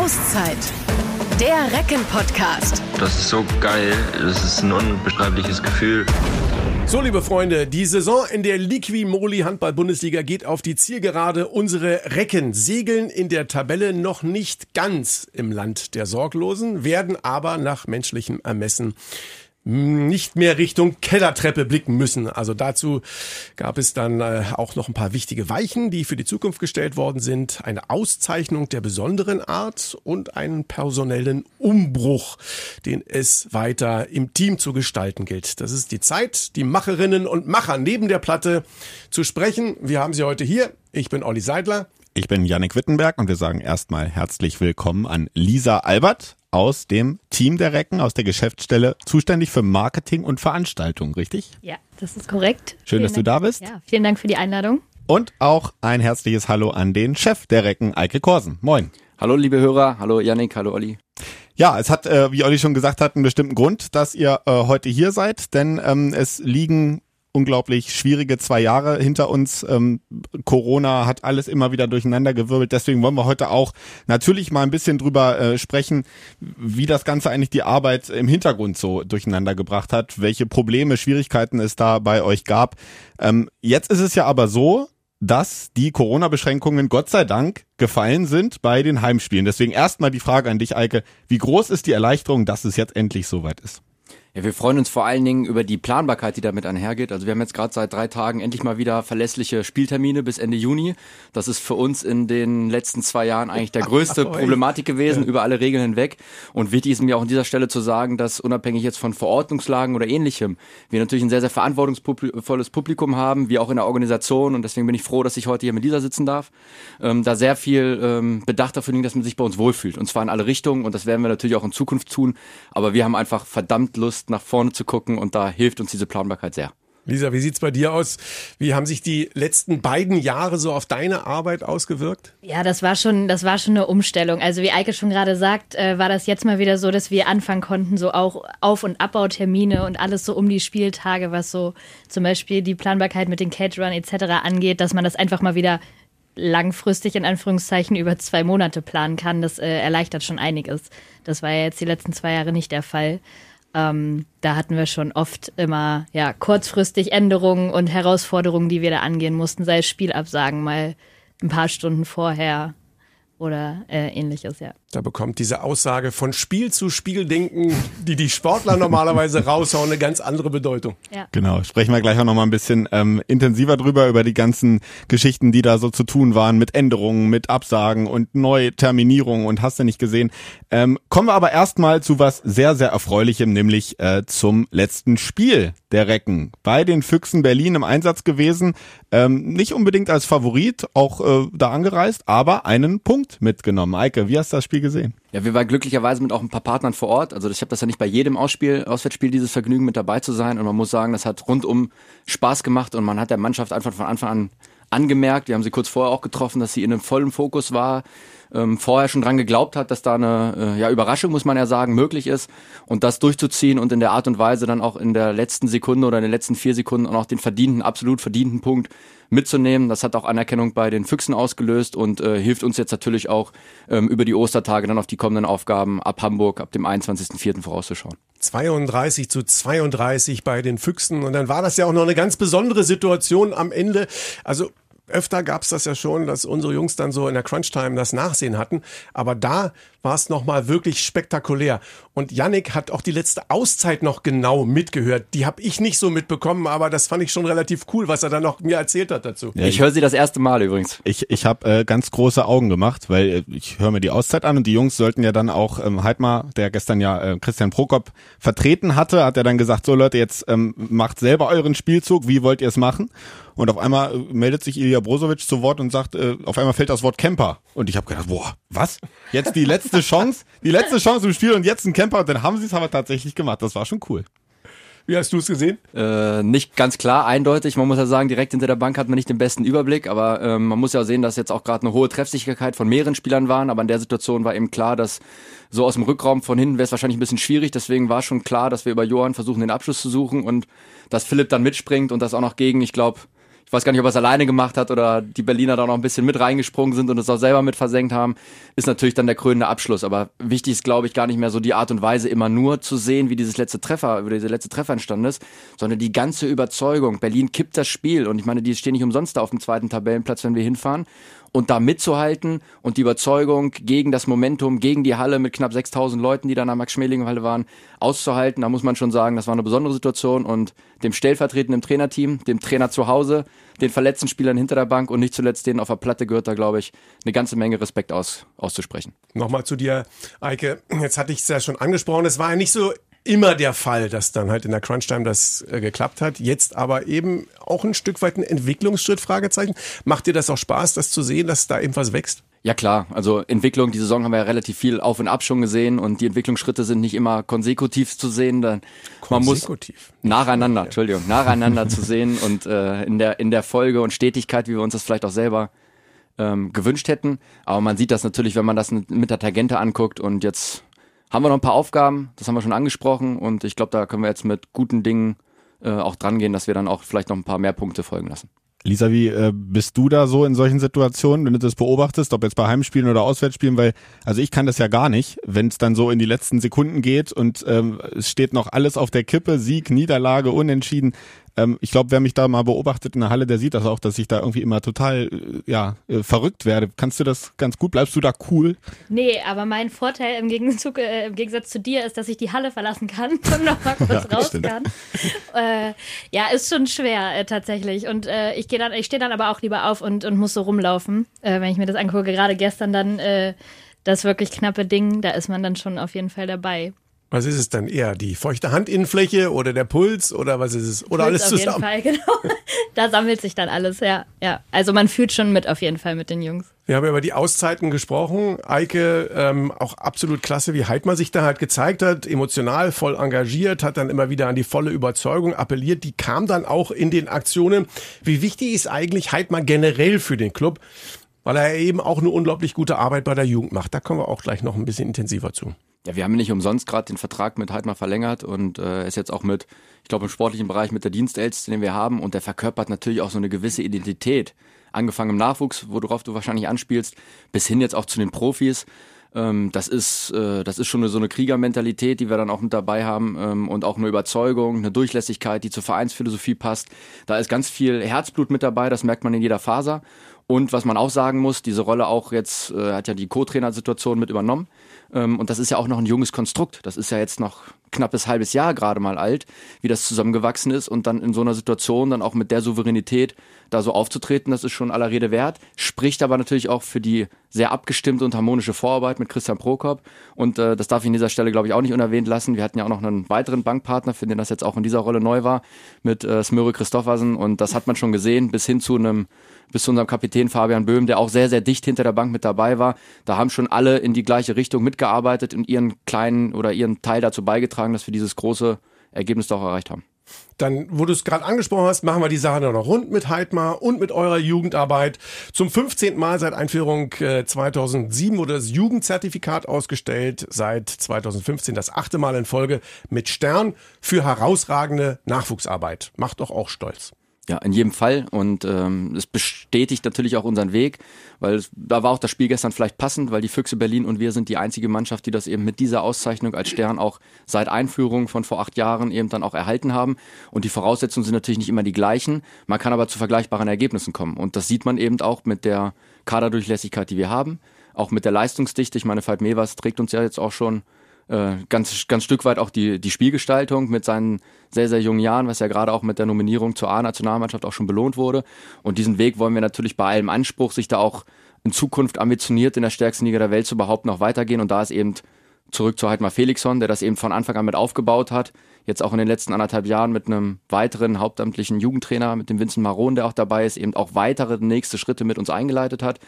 Auszeit. Der Recken-Podcast. Das ist so geil. Das ist ein unbeschreibliches Gefühl. So, liebe Freunde, die Saison in der Liqui Moli Handball-Bundesliga geht auf die Zielgerade. Unsere Recken segeln in der Tabelle noch nicht ganz im Land der Sorglosen, werden aber nach menschlichem Ermessen nicht mehr Richtung Kellertreppe blicken müssen. Also dazu gab es dann äh, auch noch ein paar wichtige Weichen, die für die Zukunft gestellt worden sind. Eine Auszeichnung der besonderen Art und einen personellen Umbruch, den es weiter im Team zu gestalten gilt. Das ist die Zeit, die Macherinnen und Macher neben der Platte zu sprechen. Wir haben sie heute hier. Ich bin Olli Seidler. Ich bin Yannick Wittenberg und wir sagen erstmal herzlich willkommen an Lisa Albert aus dem Team der Recken, aus der Geschäftsstelle, zuständig für Marketing und Veranstaltung, richtig? Ja, das ist korrekt. Schön, vielen dass Dank. du da bist. Ja, vielen Dank für die Einladung. Und auch ein herzliches Hallo an den Chef der Recken, Eike Korsen. Moin. Hallo liebe Hörer, hallo Yannick, hallo Olli. Ja, es hat, äh, wie Olli schon gesagt hat, einen bestimmten Grund, dass ihr äh, heute hier seid, denn ähm, es liegen unglaublich schwierige zwei Jahre hinter uns. Ähm, Corona hat alles immer wieder durcheinander gewirbelt. Deswegen wollen wir heute auch natürlich mal ein bisschen drüber äh, sprechen, wie das Ganze eigentlich die Arbeit im Hintergrund so durcheinander gebracht hat, welche Probleme, Schwierigkeiten es da bei euch gab. Ähm, jetzt ist es ja aber so, dass die Corona-Beschränkungen Gott sei Dank gefallen sind bei den Heimspielen. Deswegen erstmal die Frage an dich, Eike. Wie groß ist die Erleichterung, dass es jetzt endlich soweit ist? Ja, wir freuen uns vor allen Dingen über die Planbarkeit, die damit einhergeht. Also wir haben jetzt gerade seit drei Tagen endlich mal wieder verlässliche Spieltermine bis Ende Juni. Das ist für uns in den letzten zwei Jahren eigentlich der größte Problematik gewesen, über alle Regeln hinweg. Und wichtig ist mir auch an dieser Stelle zu sagen, dass unabhängig jetzt von Verordnungslagen oder ähnlichem, wir natürlich ein sehr, sehr verantwortungsvolles Publikum haben, wie auch in der Organisation. Und deswegen bin ich froh, dass ich heute hier mit dieser sitzen darf. Ähm, da sehr viel ähm, Bedacht dafür liegt, dass man sich bei uns wohlfühlt. Und zwar in alle Richtungen. Und das werden wir natürlich auch in Zukunft tun. Aber wir haben einfach verdammt Lust, nach vorne zu gucken und da hilft uns diese Planbarkeit sehr. Lisa, wie sieht's bei dir aus? Wie haben sich die letzten beiden Jahre so auf deine Arbeit ausgewirkt? Ja, das war schon, das war schon eine Umstellung. Also wie Eike schon gerade sagt, äh, war das jetzt mal wieder so, dass wir anfangen konnten, so auch Auf- und Abbautermine und alles so um die Spieltage, was so zum Beispiel die Planbarkeit mit den Caterern etc. angeht, dass man das einfach mal wieder langfristig in Anführungszeichen über zwei Monate planen kann. Das äh, erleichtert schon einiges. Das war ja jetzt die letzten zwei Jahre nicht der Fall. Ähm, da hatten wir schon oft immer ja kurzfristig Änderungen und Herausforderungen, die wir da angehen mussten, sei es Spielabsagen mal ein paar Stunden vorher oder äh, ähnliches, ja. Da bekommt diese Aussage von Spiel zu Spiel denken, die die Sportler normalerweise raushauen, eine ganz andere Bedeutung. Ja. Genau, sprechen wir gleich auch noch mal ein bisschen ähm, intensiver drüber, über die ganzen Geschichten, die da so zu tun waren, mit Änderungen, mit Absagen und Neuterminierungen und hast du nicht gesehen. Ähm, kommen wir aber erstmal zu was sehr, sehr Erfreulichem, nämlich äh, zum letzten Spiel der Recken. Bei den Füchsen Berlin im Einsatz gewesen, ähm, nicht unbedingt als Favorit, auch äh, da angereist, aber einen Punkt mitgenommen. Eike, wie hast du das Spiel gesehen? Ja, wir waren glücklicherweise mit auch ein paar Partnern vor Ort. Also ich habe das ja nicht bei jedem Ausspiel, Auswärtsspiel dieses Vergnügen mit dabei zu sein. Und man muss sagen, das hat rundum Spaß gemacht und man hat der Mannschaft einfach von Anfang an angemerkt. Wir haben sie kurz vorher auch getroffen, dass sie in einem vollen Fokus war ähm, vorher schon dran geglaubt hat, dass da eine äh, ja, Überraschung, muss man ja sagen, möglich ist und das durchzuziehen und in der Art und Weise dann auch in der letzten Sekunde oder in den letzten vier Sekunden auch den verdienten, absolut verdienten Punkt mitzunehmen. Das hat auch Anerkennung bei den Füchsen ausgelöst und äh, hilft uns jetzt natürlich auch ähm, über die Ostertage dann auf die kommenden Aufgaben ab Hamburg ab dem 21.04. vorauszuschauen. 32 zu 32 bei den Füchsen und dann war das ja auch noch eine ganz besondere Situation am Ende. Also öfter gab's das ja schon, dass unsere Jungs dann so in der Crunch-Time das Nachsehen hatten. Aber da war es nochmal wirklich spektakulär. Und Yannick hat auch die letzte Auszeit noch genau mitgehört. Die habe ich nicht so mitbekommen, aber das fand ich schon relativ cool, was er dann noch mir erzählt hat dazu. Ja, ich höre sie das erste Mal übrigens. Ich, ich habe äh, ganz große Augen gemacht, weil äh, ich höre mir die Auszeit an und die Jungs sollten ja dann auch, ähm, Heidmar, der gestern ja äh, Christian Prokop vertreten hatte, hat er dann gesagt, so Leute, jetzt ähm, macht selber euren Spielzug, wie wollt ihr es machen? Und auf einmal äh, meldet sich Ilja Brozovic zu Wort und sagt, äh, auf einmal fällt das Wort Camper. Und ich habe gedacht, boah, was? Jetzt die letzte Chance, die letzte Chance im Spiel und jetzt ein Camper. Und dann haben sie es aber tatsächlich gemacht. Das war schon cool. Wie hast du es gesehen? Äh, nicht ganz klar, eindeutig. Man muss ja sagen, direkt hinter der Bank hat man nicht den besten Überblick, aber ähm, man muss ja sehen, dass jetzt auch gerade eine hohe Treffsicherheit von mehreren Spielern waren. Aber in der Situation war eben klar, dass so aus dem Rückraum von hinten wäre es wahrscheinlich ein bisschen schwierig. Deswegen war schon klar, dass wir über Johann versuchen, den Abschluss zu suchen und dass Philipp dann mitspringt und das auch noch gegen, ich glaube, ich weiß gar nicht, ob er es alleine gemacht hat oder die Berliner da noch ein bisschen mit reingesprungen sind und es auch selber mit versenkt haben, ist natürlich dann der krönende Abschluss. Aber wichtig ist, glaube ich, gar nicht mehr so die Art und Weise, immer nur zu sehen, wie dieses letzte Treffer, wie dieser letzte Treffer entstanden ist, sondern die ganze Überzeugung. Berlin kippt das Spiel und ich meine, die stehen nicht umsonst da auf dem zweiten Tabellenplatz, wenn wir hinfahren und da mitzuhalten und die Überzeugung gegen das Momentum, gegen die Halle mit knapp 6000 Leuten, die da in Max-Schmeling-Halle waren, auszuhalten. Da muss man schon sagen, das war eine besondere Situation und dem stellvertretenden Trainerteam, dem Trainer zu Hause, den verletzten Spielern hinter der Bank und nicht zuletzt denen auf der Platte gehört da, glaube ich, eine ganze Menge Respekt aus, auszusprechen. Nochmal zu dir, Eike. Jetzt hatte ich es ja schon angesprochen. Es war ja nicht so immer der Fall, dass dann halt in der Crunch-Time das äh, geklappt hat. Jetzt aber eben auch ein Stück weit ein Entwicklungsschritt, Fragezeichen. Macht dir das auch Spaß, das zu sehen, dass da eben was wächst? Ja klar, also Entwicklung, die Saison haben wir ja relativ viel Auf und Ab schon gesehen und die Entwicklungsschritte sind nicht immer konsekutiv zu sehen. Dann man muss nacheinander, Entschuldigung, nacheinander zu sehen und äh, in der in der Folge und Stetigkeit, wie wir uns das vielleicht auch selber ähm, gewünscht hätten. Aber man sieht das natürlich, wenn man das mit der Tangente anguckt und jetzt haben wir noch ein paar Aufgaben, das haben wir schon angesprochen und ich glaube, da können wir jetzt mit guten Dingen äh, auch dran gehen, dass wir dann auch vielleicht noch ein paar mehr Punkte folgen lassen. Lisa, wie äh, bist du da so in solchen Situationen, wenn du das beobachtest, ob jetzt bei Heimspielen oder Auswärtsspielen? Weil, also ich kann das ja gar nicht, wenn es dann so in die letzten Sekunden geht und ähm, es steht noch alles auf der Kippe, Sieg, Niederlage, Unentschieden. Ähm, ich glaube, wer mich da mal beobachtet in der Halle, der sieht das auch, dass ich da irgendwie immer total äh, ja, äh, verrückt werde. Kannst du das ganz gut? Bleibst du da cool? Nee, aber mein Vorteil im, Gegenzug, äh, im Gegensatz zu dir ist, dass ich die Halle verlassen kann und noch mal kurz ja, raus stimmt. kann. Äh, ja, ist schon schwer äh, tatsächlich. Und äh, ich gehe dann, ich stehe dann aber auch lieber auf und, und muss so rumlaufen, wenn ich mir das angucke. Gerade gestern dann das wirklich knappe Ding, da ist man dann schon auf jeden Fall dabei. Was ist es dann eher? Die feuchte Handinnenfläche oder der Puls oder was ist es? Oder Puls alles zusammen? Auf jeden Fall, genau. Da sammelt sich dann alles, ja. ja. Also man fühlt schon mit auf jeden Fall mit den Jungs. Wir haben über die Auszeiten gesprochen. Eike, ähm, auch absolut klasse, wie Heidmann sich da halt gezeigt hat. Emotional, voll engagiert, hat dann immer wieder an die volle Überzeugung appelliert. Die kam dann auch in den Aktionen. Wie wichtig ist eigentlich Heidmann generell für den Club? Weil er eben auch eine unglaublich gute Arbeit bei der Jugend macht. Da kommen wir auch gleich noch ein bisschen intensiver zu. Ja, wir haben nicht umsonst gerade den Vertrag mit Heidmar verlängert und äh, ist jetzt auch mit, ich glaube im sportlichen Bereich mit der Dienstälteste, den wir haben und der verkörpert natürlich auch so eine gewisse Identität. Angefangen im Nachwuchs, worauf du wahrscheinlich anspielst, bis hin jetzt auch zu den Profis. Ähm, das ist, äh, das ist schon so eine Kriegermentalität, die wir dann auch mit dabei haben ähm, und auch eine Überzeugung, eine Durchlässigkeit, die zur Vereinsphilosophie passt. Da ist ganz viel Herzblut mit dabei, das merkt man in jeder Faser. Und was man auch sagen muss, diese Rolle auch jetzt, äh, hat ja die Co-Trainer-Situation mit übernommen. Ähm, und das ist ja auch noch ein junges Konstrukt. Das ist ja jetzt noch knappes halbes Jahr gerade mal alt, wie das zusammengewachsen ist und dann in so einer Situation dann auch mit der Souveränität da so aufzutreten, das ist schon aller Rede wert. Spricht aber natürlich auch für die sehr abgestimmte und harmonische Vorarbeit mit Christian Prokop. Und äh, das darf ich an dieser Stelle, glaube ich, auch nicht unerwähnt lassen. Wir hatten ja auch noch einen weiteren Bankpartner, für den das jetzt auch in dieser Rolle neu war, mit äh, Smöre Christoffersen. Und das hat man schon gesehen, bis hin zu einem bis zu unserem Kapitän Fabian Böhm, der auch sehr, sehr dicht hinter der Bank mit dabei war. Da haben schon alle in die gleiche Richtung mitgearbeitet und ihren kleinen oder ihren Teil dazu beigetragen, dass wir dieses große Ergebnis doch erreicht haben. Dann, wo du es gerade angesprochen hast, machen wir die Sache noch rund mit Heidmar und mit eurer Jugendarbeit. Zum 15. Mal seit Einführung äh, 2007 wurde das Jugendzertifikat ausgestellt, seit 2015 das achte Mal in Folge mit Stern für herausragende Nachwuchsarbeit. Macht doch auch stolz. Ja, in jedem Fall. Und ähm, es bestätigt natürlich auch unseren Weg, weil es, da war auch das Spiel gestern vielleicht passend, weil die Füchse Berlin und wir sind die einzige Mannschaft, die das eben mit dieser Auszeichnung als Stern auch seit Einführung von vor acht Jahren eben dann auch erhalten haben. Und die Voraussetzungen sind natürlich nicht immer die gleichen. Man kann aber zu vergleichbaren Ergebnissen kommen. Und das sieht man eben auch mit der Kaderdurchlässigkeit, die wir haben, auch mit der Leistungsdichte. Ich meine, Veit Mevers trägt uns ja jetzt auch schon äh, ganz, ganz Stück weit auch die, die Spielgestaltung mit seinen sehr, sehr jungen Jahren, was ja gerade auch mit der Nominierung zur A-Nationalmannschaft auch schon belohnt wurde. Und diesen Weg wollen wir natürlich bei allem Anspruch, sich da auch in Zukunft ambitioniert in der stärksten Liga der Welt zu behaupten, noch weitergehen. Und da ist eben zurück zu Heidmar Felixson, der das eben von Anfang an mit aufgebaut hat. Jetzt auch in den letzten anderthalb Jahren mit einem weiteren hauptamtlichen Jugendtrainer, mit dem Vincent Maron, der auch dabei ist, eben auch weitere nächste Schritte mit uns eingeleitet hat.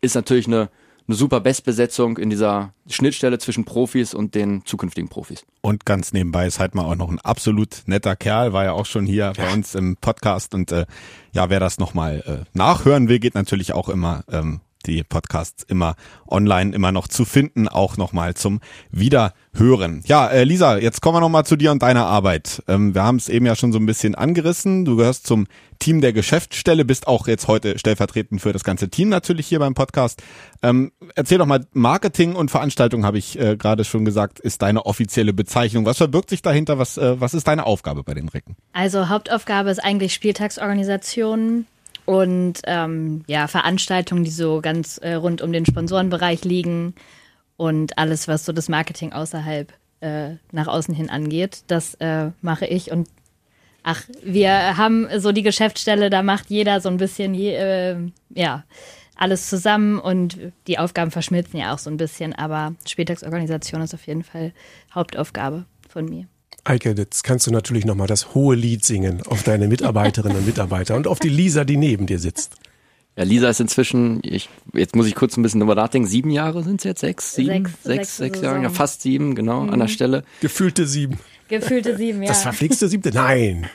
Ist natürlich eine eine super Bestbesetzung in dieser Schnittstelle zwischen Profis und den zukünftigen Profis. Und ganz nebenbei ist halt mal auch noch ein absolut netter Kerl, war ja auch schon hier ja. bei uns im Podcast und äh, ja, wer das nochmal äh, nachhören will, geht natürlich auch immer ähm, die Podcasts immer online, immer noch zu finden, auch nochmal zum Wiederhören. Ja, äh, Lisa, jetzt kommen wir nochmal zu dir und deiner Arbeit. Ähm, wir haben es eben ja schon so ein bisschen angerissen. Du gehörst zum Team der Geschäftsstelle, bist auch jetzt heute stellvertretend für das ganze Team natürlich hier beim Podcast. Ähm, erzähl doch mal, Marketing und Veranstaltung, habe ich äh, gerade schon gesagt, ist deine offizielle Bezeichnung. Was verbirgt sich dahinter? Was, äh, was ist deine Aufgabe bei den Recken? Also Hauptaufgabe ist eigentlich Spieltagsorganisation und ähm, ja, Veranstaltungen, die so ganz äh, rund um den Sponsorenbereich liegen und alles, was so das Marketing außerhalb äh, nach außen hin angeht, das äh, mache ich und ach, wir haben so die Geschäftsstelle, da macht jeder so ein bisschen, je, äh, ja, alles zusammen und die Aufgaben verschmilzen ja auch so ein bisschen, aber Spieltagsorganisation ist auf jeden Fall Hauptaufgabe von mir. Eike, jetzt kannst du natürlich nochmal das hohe Lied singen auf deine Mitarbeiterinnen und Mitarbeiter und auf die Lisa, die neben dir sitzt. Ja, Lisa ist inzwischen, ich, jetzt muss ich kurz ein bisschen drüber nachdenken, sieben Jahre sind es jetzt? Sechs, sieben? Sechs, sechs, sechs sechs Jahre, ja, fast sieben, genau, an der Stelle. Gefühlte sieben. Gefühlte sieben, ja. Das verflixte siebte? Nein.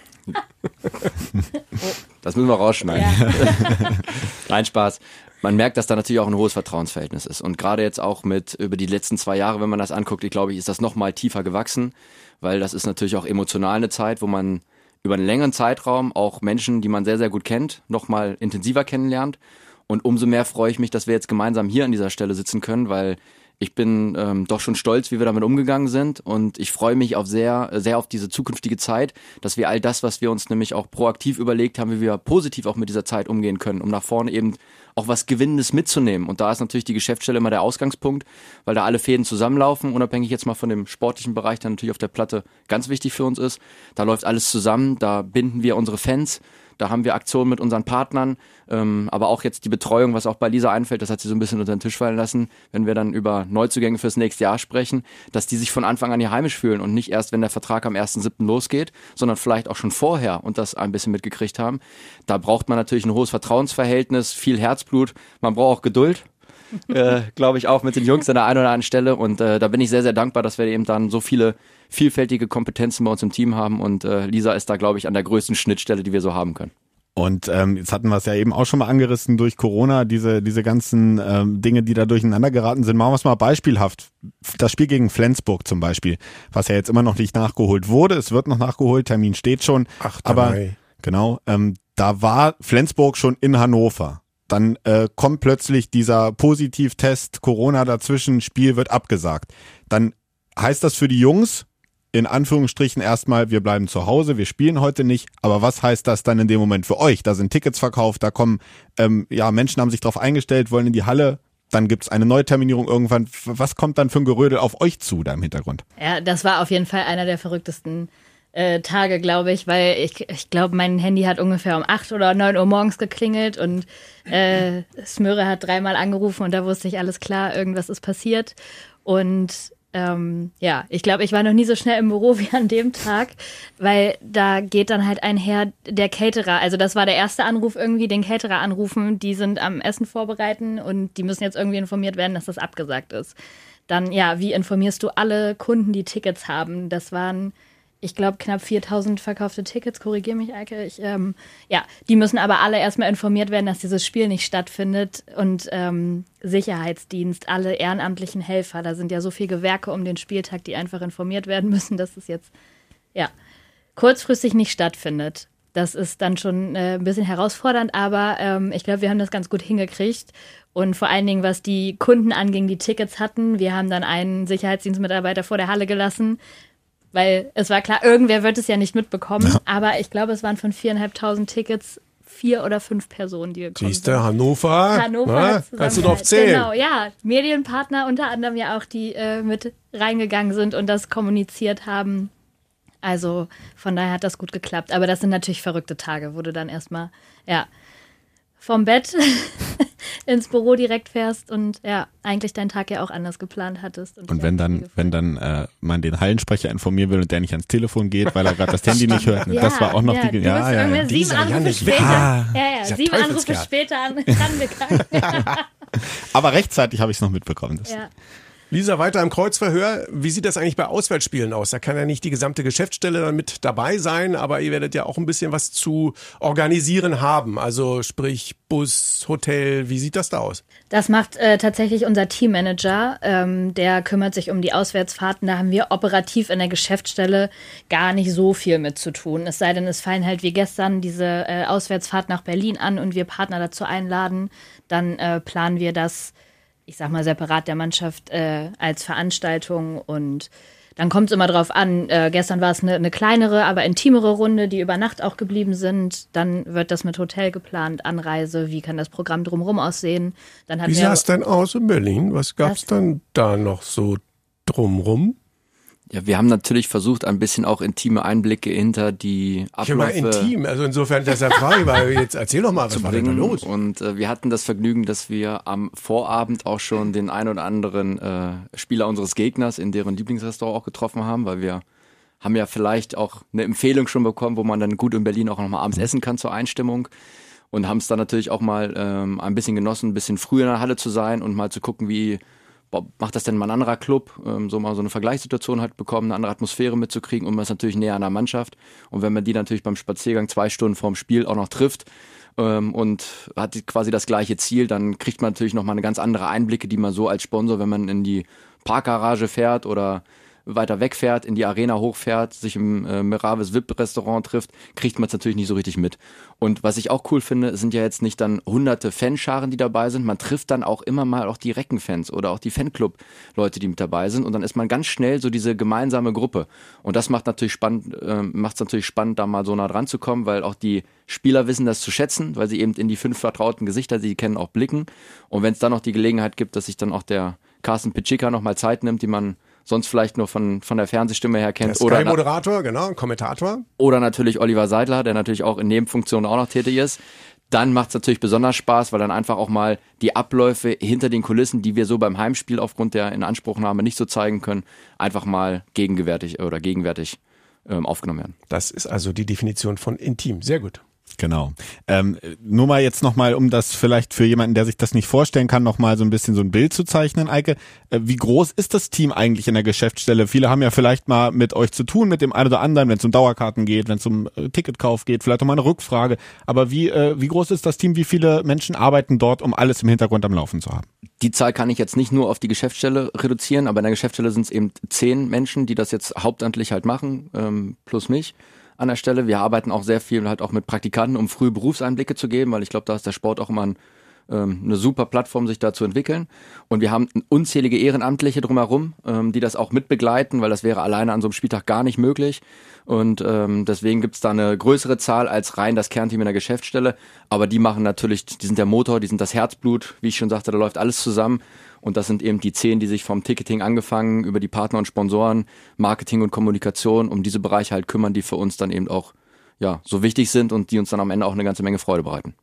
Das müssen wir rausschneiden. ja. Nein, Spaß. Man merkt, dass da natürlich auch ein hohes Vertrauensverhältnis ist. Und gerade jetzt auch mit über die letzten zwei Jahre, wenn man das anguckt, ich glaube, ist das noch mal tiefer gewachsen, weil das ist natürlich auch emotional eine Zeit, wo man über einen längeren Zeitraum auch Menschen, die man sehr, sehr gut kennt, noch mal intensiver kennenlernt. Und umso mehr freue ich mich, dass wir jetzt gemeinsam hier an dieser Stelle sitzen können, weil ich bin ähm, doch schon stolz, wie wir damit umgegangen sind und ich freue mich auf sehr, sehr auf diese zukünftige Zeit, dass wir all das, was wir uns nämlich auch proaktiv überlegt haben, wie wir positiv auch mit dieser Zeit umgehen können, um nach vorne eben auch was Gewinnendes mitzunehmen. Und da ist natürlich die Geschäftsstelle immer der Ausgangspunkt, weil da alle Fäden zusammenlaufen, unabhängig jetzt mal von dem sportlichen Bereich, der natürlich auf der Platte ganz wichtig für uns ist. Da läuft alles zusammen, da binden wir unsere Fans, da haben wir Aktionen mit unseren Partnern, ähm, aber auch jetzt die Betreuung, was auch bei Lisa einfällt, das hat sie so ein bisschen unter den Tisch fallen lassen, wenn wir dann über Neuzugänge fürs nächste Jahr sprechen, dass die sich von Anfang an hier heimisch fühlen und nicht erst, wenn der Vertrag am 1.7. losgeht, sondern vielleicht auch schon vorher und das ein bisschen mitgekriegt haben. Da braucht man natürlich ein hohes Vertrauensverhältnis, viel Herzblut, man braucht auch Geduld. Äh, glaube ich auch mit den Jungs an der einen oder anderen Stelle und äh, da bin ich sehr, sehr dankbar, dass wir eben dann so viele vielfältige Kompetenzen bei uns im Team haben und äh, Lisa ist da, glaube ich, an der größten Schnittstelle, die wir so haben können. Und ähm, jetzt hatten wir es ja eben auch schon mal angerissen durch Corona, diese, diese ganzen ähm, Dinge, die da durcheinander geraten sind. Machen wir es mal beispielhaft. Das Spiel gegen Flensburg zum Beispiel, was ja jetzt immer noch nicht nachgeholt wurde. Es wird noch nachgeholt, Termin steht schon. Ach, aber Mai. genau, ähm, da war Flensburg schon in Hannover. Dann äh, kommt plötzlich dieser Positivtest, Corona dazwischen, Spiel wird abgesagt. Dann heißt das für die Jungs, in Anführungsstrichen erstmal, wir bleiben zu Hause, wir spielen heute nicht. Aber was heißt das dann in dem Moment für euch? Da sind Tickets verkauft, da kommen, ähm, ja, Menschen haben sich darauf eingestellt, wollen in die Halle. Dann gibt's eine Neuterminierung irgendwann. Was kommt dann für ein Gerödel auf euch zu da im Hintergrund? Ja, das war auf jeden Fall einer der verrücktesten äh, Tage, glaube ich, weil ich, ich glaube, mein Handy hat ungefähr um 8 oder 9 Uhr morgens geklingelt und äh, Smöre hat dreimal angerufen und da wusste ich, alles klar, irgendwas ist passiert. Und ähm, ja, ich glaube, ich war noch nie so schnell im Büro wie an dem Tag, weil da geht dann halt einher der Caterer. Also das war der erste Anruf irgendwie, den Caterer anrufen, die sind am Essen vorbereiten und die müssen jetzt irgendwie informiert werden, dass das abgesagt ist. Dann, ja, wie informierst du alle Kunden, die Tickets haben? Das waren, ich glaube, knapp 4000 verkaufte Tickets, korrigier mich, Eike. Ich, ähm, ja, die müssen aber alle erstmal informiert werden, dass dieses Spiel nicht stattfindet. Und ähm, Sicherheitsdienst, alle ehrenamtlichen Helfer, da sind ja so viele Gewerke um den Spieltag, die einfach informiert werden müssen, dass es jetzt, ja, kurzfristig nicht stattfindet. Das ist dann schon äh, ein bisschen herausfordernd, aber ähm, ich glaube, wir haben das ganz gut hingekriegt. Und vor allen Dingen, was die Kunden anging, die Tickets hatten. Wir haben dann einen Sicherheitsdienstmitarbeiter vor der Halle gelassen, weil es war klar, irgendwer wird es ja nicht mitbekommen. Aber ich glaube, es waren von viereinhalbtausend Tickets vier oder fünf Personen, die gekommen Siehst sind. du, Hannover, Hannover na, kannst du drauf zählen. Genau, ja. Medienpartner unter anderem ja auch, die äh, mit reingegangen sind und das kommuniziert haben. Also von daher hat das gut geklappt. Aber das sind natürlich verrückte Tage, wo du dann erstmal, ja, vom Bett ins Büro direkt fährst und ja, eigentlich deinen Tag ja auch anders geplant hattest. Und wenn dann, wenn dann äh, man den Hallensprecher informieren will und der nicht ans Telefon geht, weil er gerade das Handy nicht hört, ne? das war auch noch ja, die. Ja, ja, ja. sieben Anrufe später. Ah, ja, ja, sieben Anrufe später an, rangegangen. Aber rechtzeitig habe ich es noch mitbekommen. Das ja. Lisa, weiter im Kreuzverhör. Wie sieht das eigentlich bei Auswärtsspielen aus? Da kann ja nicht die gesamte Geschäftsstelle dann mit dabei sein, aber ihr werdet ja auch ein bisschen was zu organisieren haben. Also sprich Bus, Hotel, wie sieht das da aus? Das macht äh, tatsächlich unser Teammanager. Ähm, der kümmert sich um die Auswärtsfahrten. Da haben wir operativ in der Geschäftsstelle gar nicht so viel mit zu tun. Es sei denn, es fallen halt wie gestern diese äh, Auswärtsfahrt nach Berlin an und wir Partner dazu einladen. Dann äh, planen wir das ich sag mal, separat der Mannschaft äh, als Veranstaltung und dann kommt es immer drauf an. Äh, gestern war es eine, eine kleinere, aber intimere Runde, die über Nacht auch geblieben sind. Dann wird das mit Hotel geplant, Anreise, wie kann das Programm drumherum aussehen. Dann wie sah es denn aus in Berlin? Was gab es dann da noch so drumrum? Ja, wir haben natürlich versucht, ein bisschen auch intime Einblicke hinter die Abläufe. Ich intim, also insofern deshalb frage weil jetzt erzähl doch mal, was war denn da los? Und äh, wir hatten das Vergnügen, dass wir am Vorabend auch schon den ein oder anderen äh, Spieler unseres Gegners in deren Lieblingsrestaurant auch getroffen haben, weil wir haben ja vielleicht auch eine Empfehlung schon bekommen, wo man dann gut in Berlin auch nochmal abends essen kann zur Einstimmung und haben es dann natürlich auch mal ähm, ein bisschen genossen, ein bisschen früher in der Halle zu sein und mal zu gucken, wie macht das denn mal ein anderer Club, ähm, so mal so eine Vergleichssituation halt bekommen, eine andere Atmosphäre mitzukriegen und man ist natürlich näher an der Mannschaft. Und wenn man die natürlich beim Spaziergang zwei Stunden vorm Spiel auch noch trifft ähm, und hat quasi das gleiche Ziel, dann kriegt man natürlich nochmal eine ganz andere Einblicke, die man so als Sponsor, wenn man in die Parkgarage fährt oder weiter wegfährt, in die Arena hochfährt, sich im äh, Miravis VIP-Restaurant trifft, kriegt man es natürlich nicht so richtig mit. Und was ich auch cool finde, sind ja jetzt nicht dann hunderte Fanscharen, die dabei sind. Man trifft dann auch immer mal auch die Reckenfans oder auch die Fanclub-Leute, die mit dabei sind. Und dann ist man ganz schnell so diese gemeinsame Gruppe. Und das macht natürlich spannend, äh, macht es natürlich spannend, da mal so nah dran zu kommen, weil auch die Spieler wissen das zu schätzen, weil sie eben in die fünf vertrauten Gesichter, die sie kennen, auch blicken. Und wenn es dann noch die Gelegenheit gibt, dass sich dann auch der Carsten Pitschika nochmal Zeit nimmt, die man sonst vielleicht nur von, von der Fernsehstimme her kennt. Der oder Moderator, genau, Kommentator. Oder natürlich Oliver Seidler, der natürlich auch in Nebenfunktionen auch noch tätig ist. Dann macht es natürlich besonders Spaß, weil dann einfach auch mal die Abläufe hinter den Kulissen, die wir so beim Heimspiel aufgrund der Inanspruchnahme nicht so zeigen können, einfach mal gegenwärtig oder gegenwärtig ähm, aufgenommen werden. Das ist also die Definition von intim. Sehr gut. Genau. Ähm, nur mal jetzt nochmal, um das vielleicht für jemanden, der sich das nicht vorstellen kann, nochmal so ein bisschen so ein Bild zu zeichnen, Eike. Äh, wie groß ist das Team eigentlich in der Geschäftsstelle? Viele haben ja vielleicht mal mit euch zu tun, mit dem einen oder anderen, wenn es um Dauerkarten geht, wenn es um äh, Ticketkauf geht, vielleicht auch mal eine Rückfrage. Aber wie, äh, wie groß ist das Team? Wie viele Menschen arbeiten dort, um alles im Hintergrund am Laufen zu haben? Die Zahl kann ich jetzt nicht nur auf die Geschäftsstelle reduzieren, aber in der Geschäftsstelle sind es eben zehn Menschen, die das jetzt hauptamtlich halt machen, ähm, plus mich an der Stelle. Wir arbeiten auch sehr viel halt auch mit Praktikanten, um frühe Berufseinblicke zu geben, weil ich glaube, da ist der Sport auch immer ein, ähm, eine super Plattform, sich da zu entwickeln. Und wir haben unzählige Ehrenamtliche drumherum, ähm, die das auch mitbegleiten, weil das wäre alleine an so einem Spieltag gar nicht möglich. Und ähm, deswegen gibt's da eine größere Zahl als rein das Kernteam in der Geschäftsstelle. Aber die machen natürlich, die sind der Motor, die sind das Herzblut. Wie ich schon sagte, da läuft alles zusammen. Und das sind eben die zehn, die sich vom Ticketing angefangen, über die Partner und Sponsoren, Marketing und Kommunikation um diese Bereiche halt kümmern, die für uns dann eben auch ja, so wichtig sind und die uns dann am Ende auch eine ganze Menge Freude bereiten.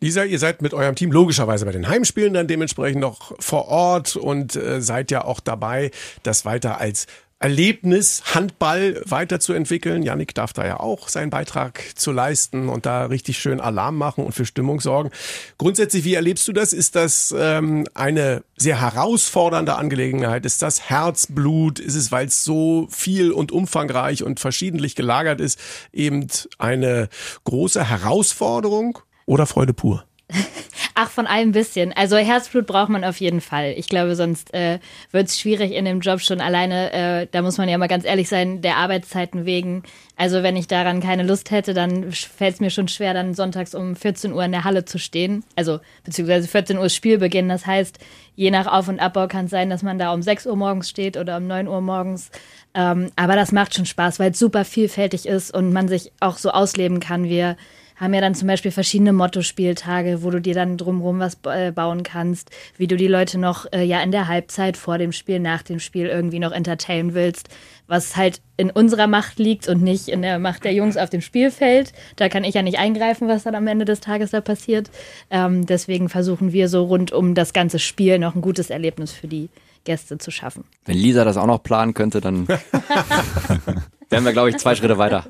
Lisa, ihr seid mit eurem Team logischerweise bei den Heimspielen dann dementsprechend noch vor Ort und äh, seid ja auch dabei, das weiter als Erlebnis, Handball weiterzuentwickeln. Yannick darf da ja auch seinen Beitrag zu leisten und da richtig schön Alarm machen und für Stimmung sorgen. Grundsätzlich, wie erlebst du das? Ist das ähm, eine sehr herausfordernde Angelegenheit? Ist das Herzblut? Ist es, weil es so viel und umfangreich und verschiedentlich gelagert ist, eben eine große Herausforderung oder Freude pur? Ach, von allem bisschen. Also Herzblut braucht man auf jeden Fall. Ich glaube, sonst äh, wird es schwierig in dem Job schon alleine. Äh, da muss man ja mal ganz ehrlich sein, der Arbeitszeiten wegen. Also wenn ich daran keine Lust hätte, dann fällt es mir schon schwer, dann sonntags um 14 Uhr in der Halle zu stehen. Also beziehungsweise 14 Uhr Spielbeginn. Das heißt, je nach Auf- und Abbau kann es sein, dass man da um 6 Uhr morgens steht oder um 9 Uhr morgens. Ähm, aber das macht schon Spaß, weil es super vielfältig ist und man sich auch so ausleben kann. Wir haben ja dann zum Beispiel verschiedene Mottospieltage, wo du dir dann drumherum was äh, bauen kannst, wie du die Leute noch äh, ja in der Halbzeit vor dem Spiel, nach dem Spiel irgendwie noch entertainen willst, was halt in unserer Macht liegt und nicht in der Macht der Jungs auf dem Spielfeld. Da kann ich ja nicht eingreifen, was dann am Ende des Tages da passiert. Ähm, deswegen versuchen wir so rund um das ganze Spiel noch ein gutes Erlebnis für die Gäste zu schaffen. Wenn Lisa das auch noch planen könnte, dann wären wir, glaube ich, zwei Schritte weiter.